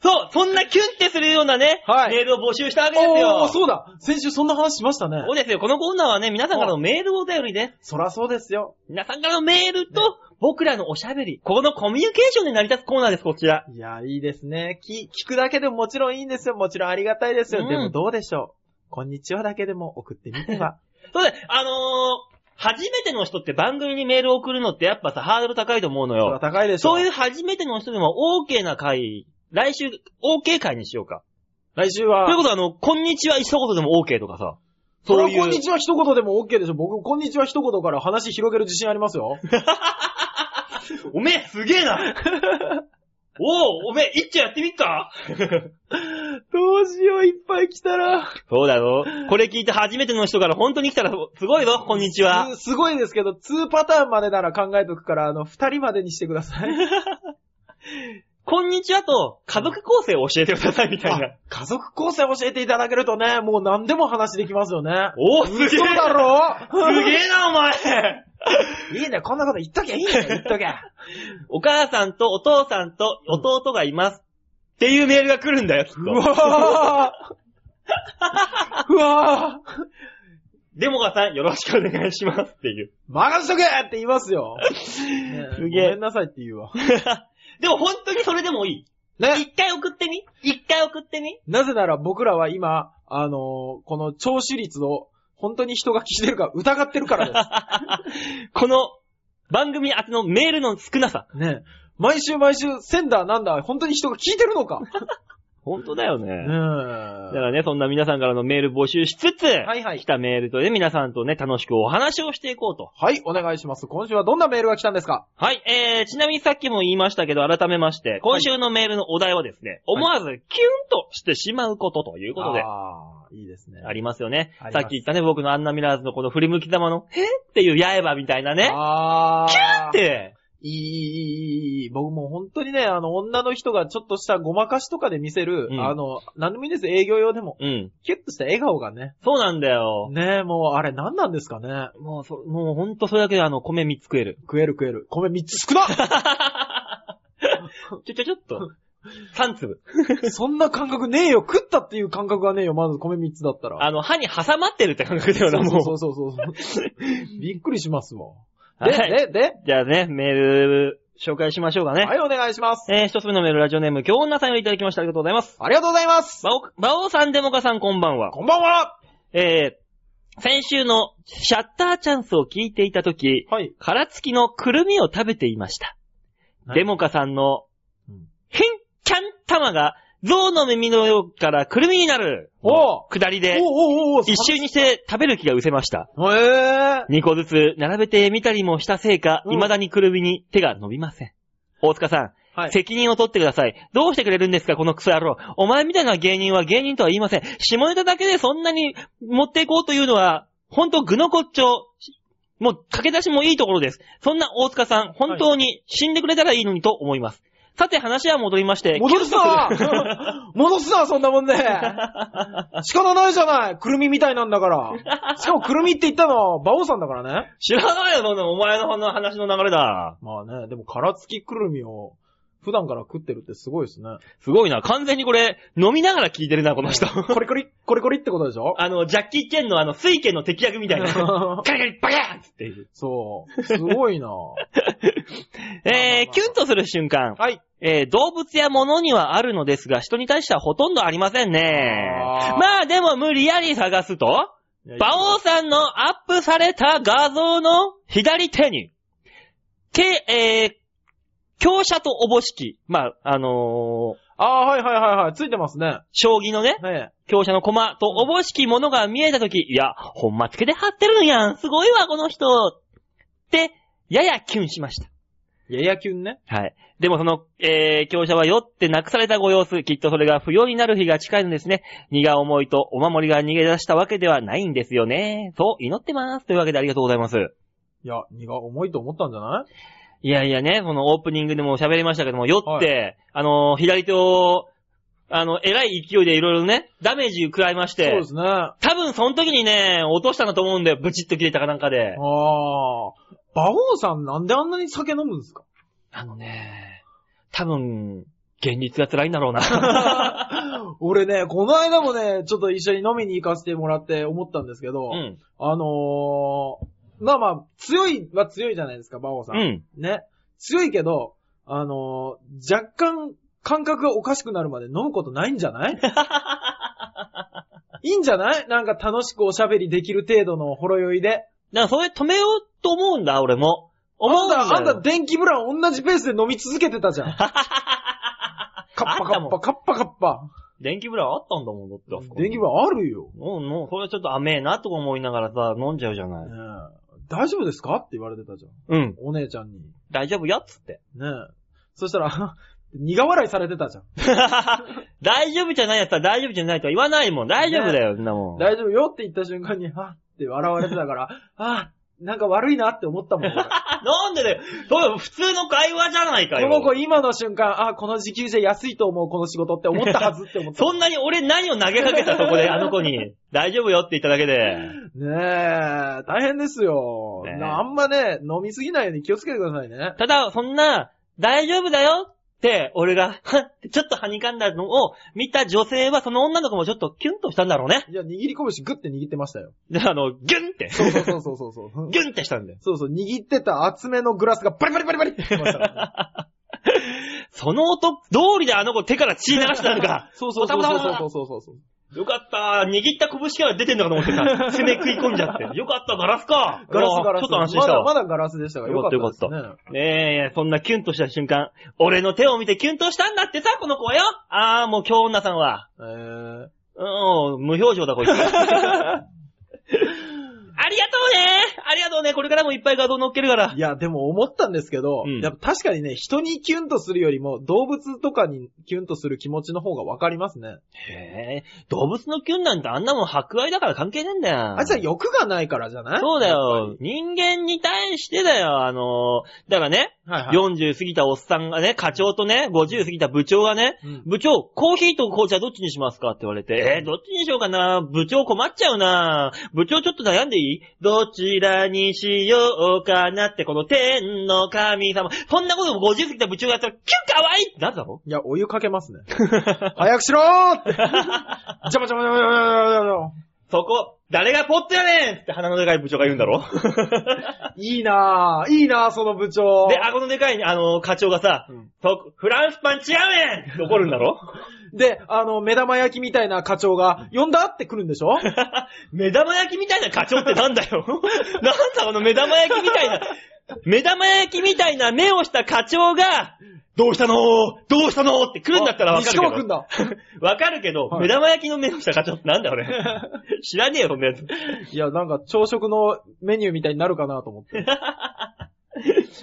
(laughs) そう、そんなキュンってするようなね、はいメールを募集したわけですよ。おー、そうだ先週そんな話しましたねそう。ですよ。このコーナーはね、皆さんからのメールをお便りで、そらそうですよ。皆さんからのメールと、僕らのおしゃべり、ここのコミュニケーションで成り立つコーナーです、こちら。いや、いいですね。き、聞くだけでももちろんいいんですよ。もちろんありがたいですよ。うんでもどうでしょう。こんにちはだけでも送ってみては。(laughs) そうです。あのー、初めての人って番組にメールを送るのってやっぱさ、ハードル高いと思うのよ。高いでしょ。そういう初めての人でも OK な回、来週 OK 回にしようか。来週はという、ことは、あの、こんにちは一言でも OK とかさ。そそういう。こんにちは一言でも OK でしょ。僕、こんにちは一言から話広げる自信ありますよ。(laughs) おめえ、すげえなおお、おめえ、一丁やってみっか？(laughs) どうしよう、いっぱい来たら。そうだよ。これ聞いて初めての人から本当に来たらすごいぞ、こんにちは。すすごいですけど、2パターンまでなら考えとくから、あの、2人までにしてください。(laughs) こんにちはと家族構成を教えてくださいみたいなあ。家族構成教えていただけるとね、もう何でも話できますよね。おお、すげえ嘘だろ？すげえな、お前 (laughs) いいね、こんなこと言っときゃいいね、言っときゃ。(laughs) お母さんとお父さんと弟がいます。っていうメールが来るんだよ、きっうと。わーうわーデモカさん、よろしくお願いしますっていう。任しとけって言いますよ。(laughs) ねすげえごめんなさいって言うわ。でも本当にそれでもいい。ね。一回送ってみ？一回送ってみ？なぜなら僕らは今、あのーこの聴取率を本当に人が聞いてるか疑ってるからで (laughs) この番組宛てのメールの少なさ。す。ね。毎週毎週、センダーなんだ、本当に人が聞いてるのか。(laughs) 本当だよね。ねだからね、そんな皆さんからのメール募集しつつ、はいはい来たメールとね、皆さんとね、楽しくお話をしていこうと。はい、お願いします。今週はどんなメールが来たんですか？はい、えー、ちなみにさっきも言いましたけど、改めまして、今週のメールのお題はですね、思わずキュンとしてしまうことということで、ああ、いいですね。ありますよねさっき言ったね、僕のアンナミラーズのこの振り向き玉の、へ？っていう刃みたいなね、ああ。キュンって、いい、いい、いい。僕もう本当にね、あの、女の人がちょっとしたごまかしとかで見せる、うんあの、なんでもいいです、営業用でも。うん。キュッとした笑顔がね。そうなんだよ。ねもう、あれ何なんですかね。もう、そ、もうほんとそれだけであの、米3つ食える。食える食える。米3つ少な (laughs) ちょちょちょっと。(laughs) 3粒。(laughs) そんな感覚ねえよ。食ったっていう感覚がねえよ。まず米3つだったら。あの、歯に挟まってるって感覚だよな、もう。そうそうそうそう。(laughs) びっくりしますわ。はいで、で、で、じゃあね、メール、紹介しましょうかね。はい、お願いします。えー、一つ目のメール、ラジオネーム、京女さんよりいただきました。ありがとうございます。ありがとうございます。バオ、バオさん、デモカさん、こんばんは。こんばんはえー、先週のシャッターチャンスを聞いていたとき、はい。殻付きのくるみを食べていました。デモカさんのキャン玉が、象の耳の上からくるみになる。おう下りで、一周にして食べる気が失せました。へえ。2個ずつ並べてみたりもしたせいか、うん未だにくるみに手が伸びません。大塚さん、はい。責任を取ってください。どうしてくれるんですか、このクソ野郎。お前みたいな芸人は芸人とは言いません。下ネタだけでそんなに持っていこうというのは、ほんと具の骨頂。もう駆け出しもいいところです。そんな大塚さん、本当に死んでくれたらいいのにと思います。さて話は戻りまして、戻すな (laughs) 戻すな、そんなもんね。(laughs) 仕方ないじゃない。くるみみたいなんだから。(laughs) しかもくるみって言ったのは、馬王さんだからね。知らないよ、そんなお前の話の流れだ。まあね、でも殻付きくるみを普段から食ってるってすごいですね。すごいな。完全にこれ、飲みながら聞いてるな、(laughs) この人。コリコリ、コリコリってことでしょ？あの、ジャッキー・チェンのあの、水拳の敵役みたいな。ガリガリバカーンっていう。そう。すごいな (laughs) えー、キュンとする瞬間。はい。えー、動物や物にはあるのですが、人に対してはほとんどありませんね。あーまあでも無理やり探すと、馬王さんのアップされた画像の左手に、け、えー、強者とおぼしき、まあ、あのー、ああ、はいはいはいはい。ついてますね。将棋のね、ね強者の駒とおぼしきものが見えたとき、いや、ほんまつけで貼ってるのやん。すごいわ、この人。って、ややキュンしました。ややキュンね。はい。でもその、えー、強者は酔ってなくされたご様子、きっとそれが不要になる日が近いのですね。荷が重いとお守りが逃げ出したわけではないんですよね。そう、祈ってます。というわけでありがとうございます。いや、荷が重いと思ったんじゃない？いやいやね、このオープニングでも喋りましたけども、酔って、あのー左手を、あの、偉い勢いでいろいろね、ダメージ食らいまして、そうですね。あ多分その時にね、落としたんだと思うんだよ。ブチッと切れたかなんかで。あ。馬王さんなんであんなに酒飲むんですか？あのね、多分、現実が辛いんだろうな。(laughs) 俺ね、この間もね、ちょっと一緒に飲みに行かせてもらって思ったんですけど、うん。あのー、まあまあ、強いは強いじゃないですか、馬王さん。うん。ね。強いけど、あのー、若干感覚がおかしくなるまで飲むことないんじゃない？(laughs) いいんじゃない？なんか楽しくおしゃべりできる程度のほろ酔いで。だからそれ止めようと思うんだ、俺も。思うんだよ。あんた、あんた電気ブラン同じペースで飲み続けてたじゃん。(laughs) カッパカッパ、カッパカッパ。電気ブランあったんだもん、だって。電気ブランあるよ。うん、もう、それちょっと甘えなとか思いながらさ、飲んじゃうじゃない。ねえ大丈夫ですか？って言われてたじゃん。うん。お姉ちゃんに。ね大丈夫よっつって。え。そしたら、苦笑いされてたじゃん。(laughs) 大丈夫じゃないやつは大丈夫じゃないとは言わないもん。大丈夫だよ、そんなもん。大丈夫よって言った瞬間に、はって笑われてたから、(laughs) あなんか悪いなって思ったもん。俺 (laughs) なんでだよ。普通の会話じゃないかよ。この子今の瞬間、あ、この時給じゃ安いと思う、この仕事って思ったはずって思った。(laughs) そんなに俺何を投げかけたそこで、(laughs) あの子に。大丈夫よって言っただけで。ねえ、大変ですよ。ねあんまね、飲みすぎないように気をつけてくださいね。ただ、そんな、大丈夫だよ俺が、はっちょっとはにかんだのを見た女性は、その女の子もちょっとキュンとしたんだろうね。いや、握り拳グッて握ってましたよ。で、あの、ギュンって、そうそうそうそうそう。ギュンってしたんだよ。そうそう、握ってた厚めのグラスがバリバリバリバリってましたね。その音通りであの子手から血流したのか。そうそうそうそうそうそうそうそう。よかった。握った拳から出てんのかと思ってさ、(laughs) 攻め食い込んじゃって。よかった、ガラスか。ガラスガラス。ちょっと安心したわ。まだまだガラスでしたからよかったですね。ねえ、そんなキュンとした瞬間、俺の手を見てキュンとしたんだってさ、この子はよ。ああ、もう今日女さんは。えー、うん、無表情だこいつ。(laughs) ありがとうねありがとうねこれからもいっぱい画像載っけるからい。や、でも思ったんですけど、うんやっぱ確かにね、人にキュンとするよりも動物とかにキュンとする気持ちの方がわかりますね。へえ、動物のキュンなんてあんなもん博愛だから関係ねえんだよ。あいつは欲がないからじゃない？そうだよ。人間に対してだよ、あのー、だからね、はいはい。40過ぎたおっさんがね、課長とね、50過ぎた部長がね、うん部長、コーヒーと紅茶どっちにしますか？って言われて、えー、どっちにしようかな部長困っちゃうな部長ちょっと悩んでいい？どちらにしようかなって、この天の神様。そんなことも50過ぎた部長がやったら、キュンかわいいってなるだろいや、お湯かけますね。(laughs) 早くしろーって。邪魔邪魔邪魔邪魔邪魔そこ、誰がポットやねんって鼻のでかい部長が言うんだろいいなぁ、いいなぁ、その部長。で、顎のでかい、あの、課長がさ、うんそフランスパン違うねんって怒るんだろで、あの、目玉焼きみたいな課長が、呼んだって来るんでしょ？(laughs) 目玉焼きみたいな課長ってなんだよ (laughs) なんだこの目玉焼きみたいな、目玉焼きみたいな目をした課長が、どうしたの？どうしたの？って来るんだったらわかるけど。西川くんだ。(laughs) わかるけど、はい目玉焼きの目をした課長ってなんだよ俺。知らねえよ、そんなやつ。いや、なんか朝食のメニューみたいになるかなと思って。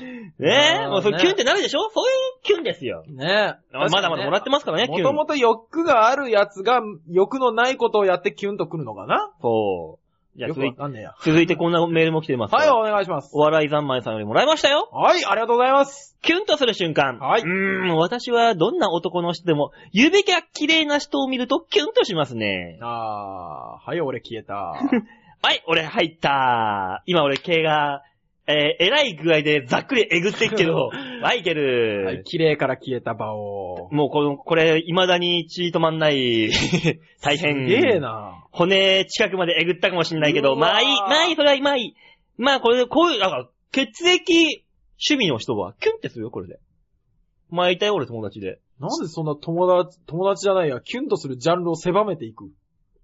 (laughs) ねえ、もうそれねキュンってなるでしょ？そういうキュンですよ。ねえ。まだまだもらってますからね、キュン。もともと欲があるやつが、欲のないことをやってキュンとくるのかな？そう。じゃあ続いわかんねえや。続いてこんなメールも来てます。はい、お願いしますお。笑い三昧さんよりもらいましたよ。はい、ありがとうございます。キュンとする瞬間。はいうーん、私はどんな男の人でも、指が綺麗な人を見るとキュンとしますね。あー、はい、俺消えた。(laughs) はい、俺入った。今俺毛が、えー、えらい具合でざっくりえぐってっけど、はい、いける。はい、綺麗から消えた場を。もうこの、これ、未だに血止まんない。(laughs) 大変。すげえな。骨近くまでえぐったかもしんないけど、まあいい、まあいい、それはまあいい。まあこれで、こういう、なんか、血液趣味の人はキュンってするよ、これで。前いたよ、俺友達で。なんでそんな友達、友達じゃないや、キュンとするジャンルを狭めていく？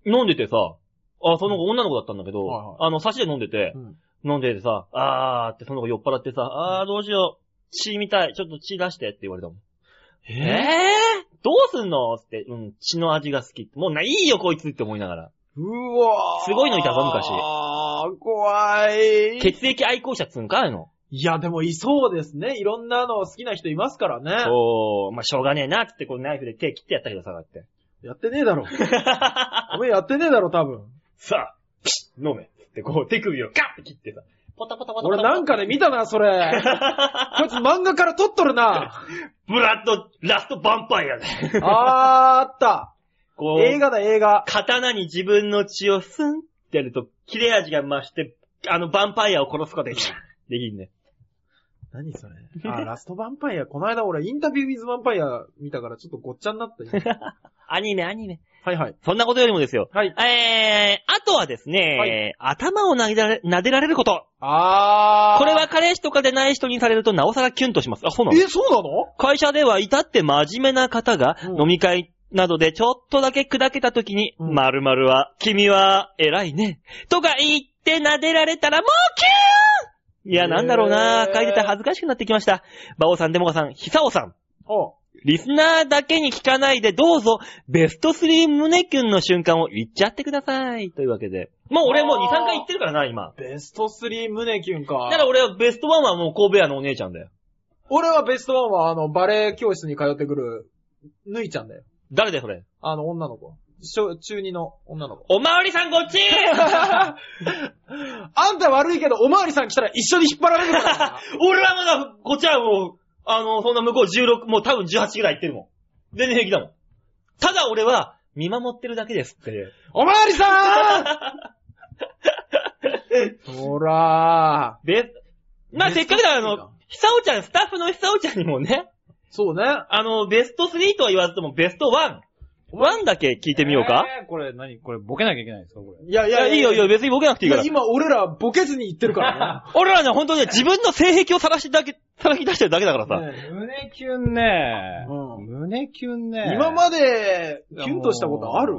飲んでてさ、あ、その子女の子だったんだけど、はいはいあの、差しで飲んでてう、ん。飲んでてさ、あーってその子酔っ払ってさ、あーどうしよう、血みたい、ちょっと血出してって言われたもん。えー、どうすんの？つって、うん、血の味が好き。もうないいよ、こいつって思いながら。うわーすごいのいたぞ昔あー、怖い。血液愛好者っつうんかあの。いや、でもいそうですね。いろんなの好きな人いますからね。そう、まあ、しょうがねえな、つってこうナイフで手切ってやったけどさ、だって。やってねえだろ。(laughs) お前やってねえだろ、多分。さあ、ピッ飲め。ってこう手首をガッて切ってさ、ポタポタポタポタ。俺なんかで見たな、それ。(laughs) こいつ漫画から撮っとるな。ブラッド、ラストバンパイアで。あー、あった。こう、映画だ、映画。刀に自分の血をスンってやると、切れ味が増して、あの、バンパイアを殺すことができる。(laughs) できんね。何それ。あー、ラストヴァンパイア。この間俺インタビューウィズヴァンパイア見たからちょっとごっちゃになった今。(laughs) アニメ、アニメ。はいはい。そんなことよりもですよ。はい。えー、あとはですね、頭を撫でられ撫でられること。あー。これは彼氏とかでない人にされるとなおさらキュンとします。あ、そうなの？え、そうなの？会社では至って真面目な方がうん飲み会などでちょっとだけ砕けた時に、うん〇〇は、君は偉いね。とか言っって撫でられたらもうキューンいや、なんだろうな書いてて恥ずかしくなってきました。バオさん、デモカさん、ヒサオさん。おリスナーだけに聞かないで、どうぞ、ベスト3胸キュンの瞬間を言っちゃってください。というわけで。もう俺もう2、3回言ってるからな、今。ベスト3胸キュンか。だから俺はベスト1はもう神戸屋のお姉ちゃんだよ。俺はベストワンは、あの、バレエ教室に通ってくる、ぬいちゃんだよ。誰だよ、それ？あの、女の子。小中二の女の子。おまわりさんこっち (laughs) あんた悪いけど、おまわりさん来たら一緒に引っ張られるからな。(laughs) 俺はまだ、こっちはもう、あの、そんな向こう16、もう多分18ぐらい行ってるもん。全然平気だもん。ただ俺は、見守ってるだけですって。おまわりさん (laughs) ほらで、まあせっかくだから、あ3かの、ひさおちゃん、スタッフのひさおちゃんにもね、そうね。あの、ベスト3とは言わずともベスト1。1だけ聞いてみようか、えーこれ何？これボケなきゃいけないんですか？これ。いやいいや、いいよいいよ、別にボケなくていいから。いや今俺らボケずに言ってるから (laughs) 俺らね、本当にね、自分の性癖を晒しだけ、晒き出してるだけだからさ。ね。ね胸キュンね。うん胸キュンね。今まで、キュンとしたことある？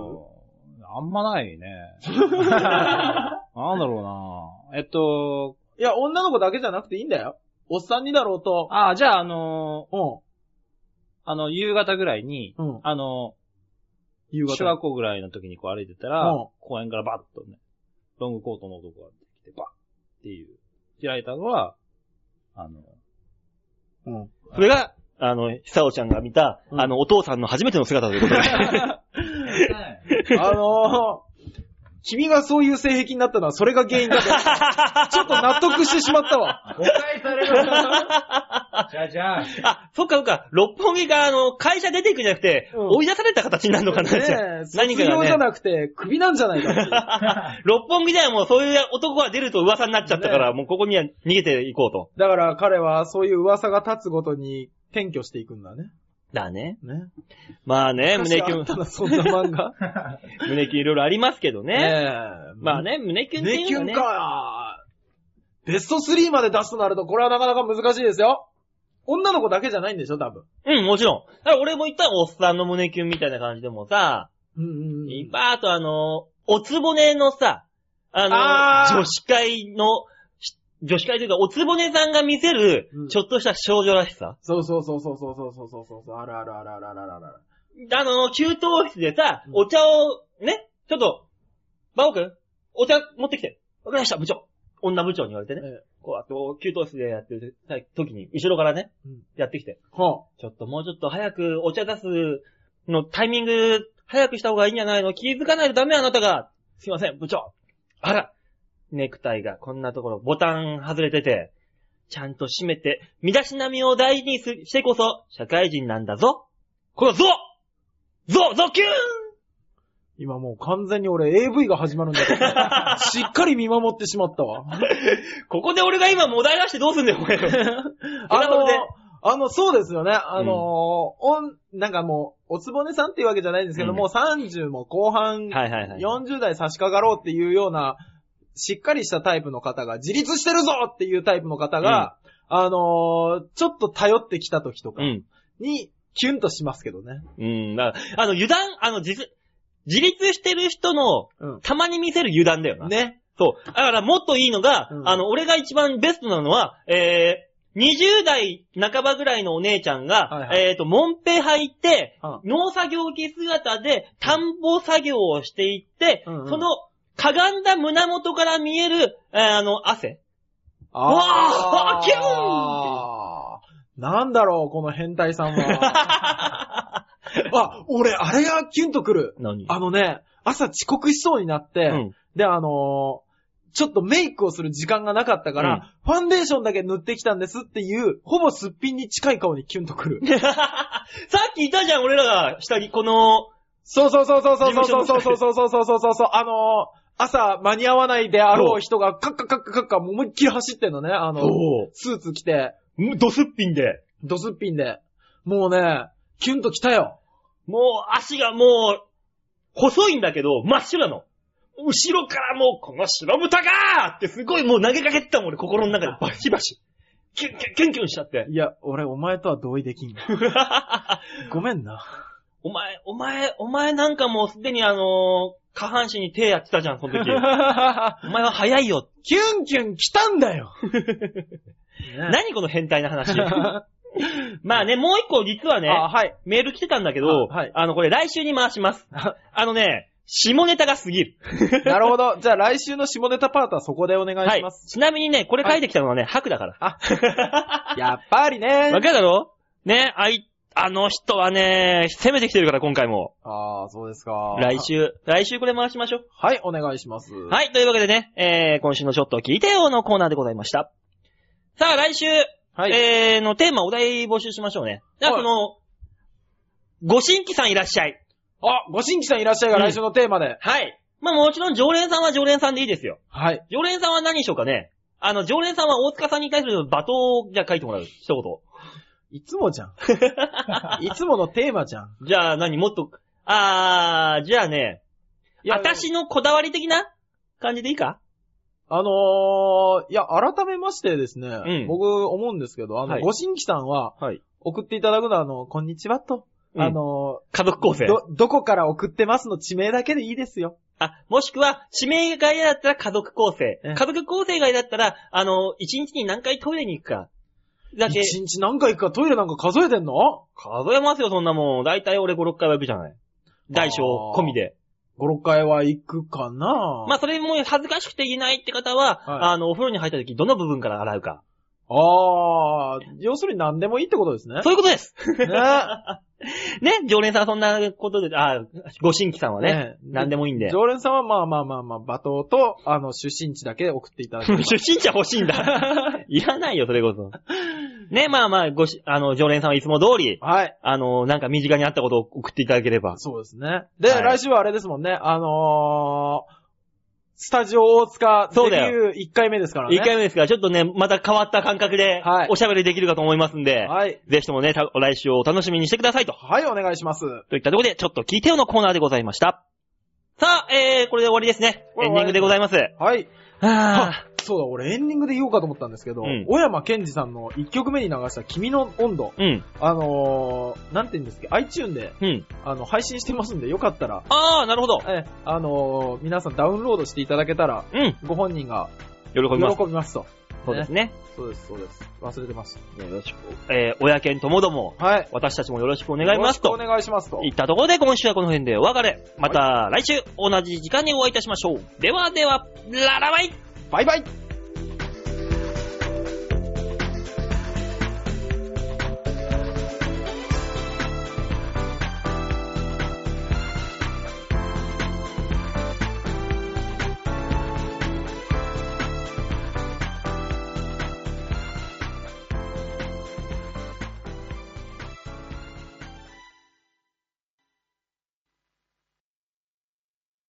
あんまないね。(laughs) なんだろうな。えっと、いや、女の子だけじゃなくていいんだよ。おっさんにだろうと。あ、じゃああのうん。あの、夕方ぐらいに、うん。あの、夕小学校ぐらいの時にこう歩いてたら、うん公園からバッとね、ロングコートの男が出てきて、バッっていう、開いたのは、あの、うん。それが、あの、ひさおちゃんが見た、うんあの、お父さんの初めての姿ということで。あのー、君がそういう性癖になったのはそれが原因だと。ちょっと納得してしまったわ。誤解される。じゃあじゃあ。あ、そっかそっか、六本木が、あの、会社出ていくんじゃなくて、うん追い出された形になるのかな、じゃあねえ、何か。卒業じゃなくて、首なんじゃないかっていう。(laughs) 六本木ではもうそういう男が出ると噂になっちゃったから、もうここには逃げていこうと。だから彼はそういう噂が立つごとに転居していくんだね。だね。ね。まあね、胸キュンた、な、そんな漫画。(laughs) 胸キュンいろいろありますけどね。まあ。ね、胸キュンって胸キュンいうのはね。か。ベスト3まで出すとなると、これはなかなか難しいですよ。女の子だけじゃないんでしょ、多分。うん、もちろん。だから俺も言ったらおっさんの胸キュンみたいな感じでもさ、うんうんうん。いっぱいあとあの、おつぼねのさ、あの、あー女子会の、し女子会というか、おつぼねさんが見せるうん、ちょっとした少女らしさ。そうそうそうそうそうそうそうそうそう。あるあるあるあるあるあるある。あの、給湯室でさう、んお茶を、ね、ちょっと、バオ君、お茶持ってきて。わかりました、部長。女部長に言われてね。ええこう、あと、給湯室でやってる時に、後ろからね、うんやってきて。はちょっともうちょっと早くお茶出すのタイミング、早くした方がいいんじゃないの？気づかないとダメあなたが。すいません、部長。あら、ネクタイがこんなところ、ボタン外れてて、ちゃんと締めて、身だしなみを大事にすしてこそ、社会人なんだぞ。このゾゾゾキューン今もう完全に俺 AV が始まるんだけど、(laughs) しっかり見守ってしまったわ。ここで俺が今もだい出してどうすんだよ、お前。あの、あの、そうですよね。あの、おん、なんかもう、おつぼねさんっていうわけじゃないんですけど、うんもう30も後半、はいはいはい。40代差し掛かろうっていうような、しっかりしたタイプの方が、自立してるぞっていうタイプの方が、あのーちょっと頼ってきた時とかうん。に、キュンとしますけどね。うん。だからあの、油断、あの、自、自立してる人の、うん。たまに見せる油断だよな。ね。そう。だからもっといいのが、うんあの、俺が一番ベストなのは、えー、20代半ばぐらいのお姉ちゃんが、はいはいえっ、と、モンペ履いて、うん農作業着姿で田んぼ作業をしていって、うんうんその、かがんだ胸元から見える、えーあの、汗。ああーキュあーなんだろう、この変態さんは。(laughs) (laughs) あ、俺、あれがキュンとくる。何？あのね、朝遅刻しそうになって、うん。で、あのーちょっとメイクをする時間がなかったから、ファンデーションだけ塗ってきたんですっていう、ほぼすっぴんに近い顔にキュンとくる。(laughs) さっきいたじゃん、俺らが下着、この、そうそうそうそうそうそうそうそうそうそうそうそうそうそう、あのー朝間に合わないであろう人がカッカカッカカッカ思いっきり走ってんのね、あの、スーツ着て、ドスッピンで。ドスッピンで。もうね、キュンと来たよ。もう足がもう、細いんだけど、真っ白なの。後ろからもう、この白豚がーってすごいもう投げかけてたもん、俺心の中でバシバシ。キュンキュンキュンキュンしちゃって。いや、俺お前とは同意できん。(laughs) ごめんな。お前、お前、お前なんかもうすでにあのー下半身に手やってたじゃん、その時。(laughs) お前は早いよ。キュンキュン来たんだよ。(laughs) 何この変態な話。(laughs) まあね、もう一個実はね、あ、はい。メール来てたんだけど、あはいあの、これ来週に回します。あのね、下ネタが過ぎる。(laughs) なるほど。じゃあ来週の下ネタパートはそこでお願いはいします。。ちなみにね、これ書いてきたのはね、白だから。(laughs) やっぱりねわ。かるだろ？ね、あい、あの人はね、攻めてきてるから今回も。ああ、そうですか。来。週、来週これ回しましょう。はい、お願いします。はい、というわけでね、えー、今週のちょっと聞いてよのコーナーでございました。さあ、来週、はい。えー、のテーマ、お題募集しましょうね。じゃあ、はいその、ご新規さんいらっしゃい。あ、ご新規さんいらっしゃいが来週のテーマで。はい。まあもちろん常連さんは常連さんでいいですよ。はい。常連さんは何にしようかね。あの、常連さんは大塚さんに対する罵倒をじゃあ書いてもらう。一言。いつもじゃん。(laughs) いつものテーマじゃん。じゃあ何もっと、あー、じゃあね、私のこだわり的な感じでいいか？あのー、いや、改めましてですね、ん僕思うんですけど、あの、はいご新規さんは、はい。送っていただくのは、あの、こんにちはと、うんあの家族構成。ーど、どこから送ってますの地名だけでいいですよ。あ、もしくは、指名が嫌だったら家族構成え。家族構成が嫌だったら、あの、一日に何回トイレに行くか。だけ、一日何回かトイレなんか数えてんの？数えますよ、そんなもん。だいたい俺5、6回は行くじゃない。大小込みで。?5、6回は行くかな？まあ、それも恥ずかしくて言えないって方は、はいあの、お風呂に入った時、どの部分から洗うか。あー、要するに何でもいいってことですね。そういうことです。ね (laughs) ね、常連さんはそんなことで、あ、ご新規さんはね、ね何でもいいんで。常連さんはまあまあまあまあ、罵倒と、あの、出身地だけ送っていただければ (laughs) 出身地は欲しいんだ。(laughs) いらないよ、それこそ。ね、まあまあ、ごし、あの、常連さんはいつも通り、はい。あの、なんか身近にあったことを送っていただければ。そうですね。で、はい来週はあれですもんね、あのー、スタジオ大塚デビそうだよュー1回目ですからね。1回目ですから、ちょっとね、また変わった感覚ではい、おしゃべりできるかと思いますんで、はい。ぜひともね、た来週をお楽しみにしてくださいと。はい、お願いします。といったところで、ちょっと聞いてよのコーナーでございました。さあ、えー、これで終わりですね。エンディングでございます。はい。はそうだ、俺エンディングで言おうかと思ったんですけど、うん小山健二さんの1曲目に流した君の温度、ぁ。うん、あのー、なんて言うんですか、iTune で、うん。あの、配信してますんで、よかったら、あー、なるほど。え、あのー、皆さんダウンロードしていただけたら、うん、ご本人が喜びます。喜びますと。そうですね。そうです、そうです。忘れてました。よろしく。えー、親犬ともども、はい。私たちもよろしくお願いしますとよろしくお。願いしますと。いったところで今週はこの辺でお別れ。また来週同じ時間にお会いいたしましょう。ではでは、ララバイバイバイ。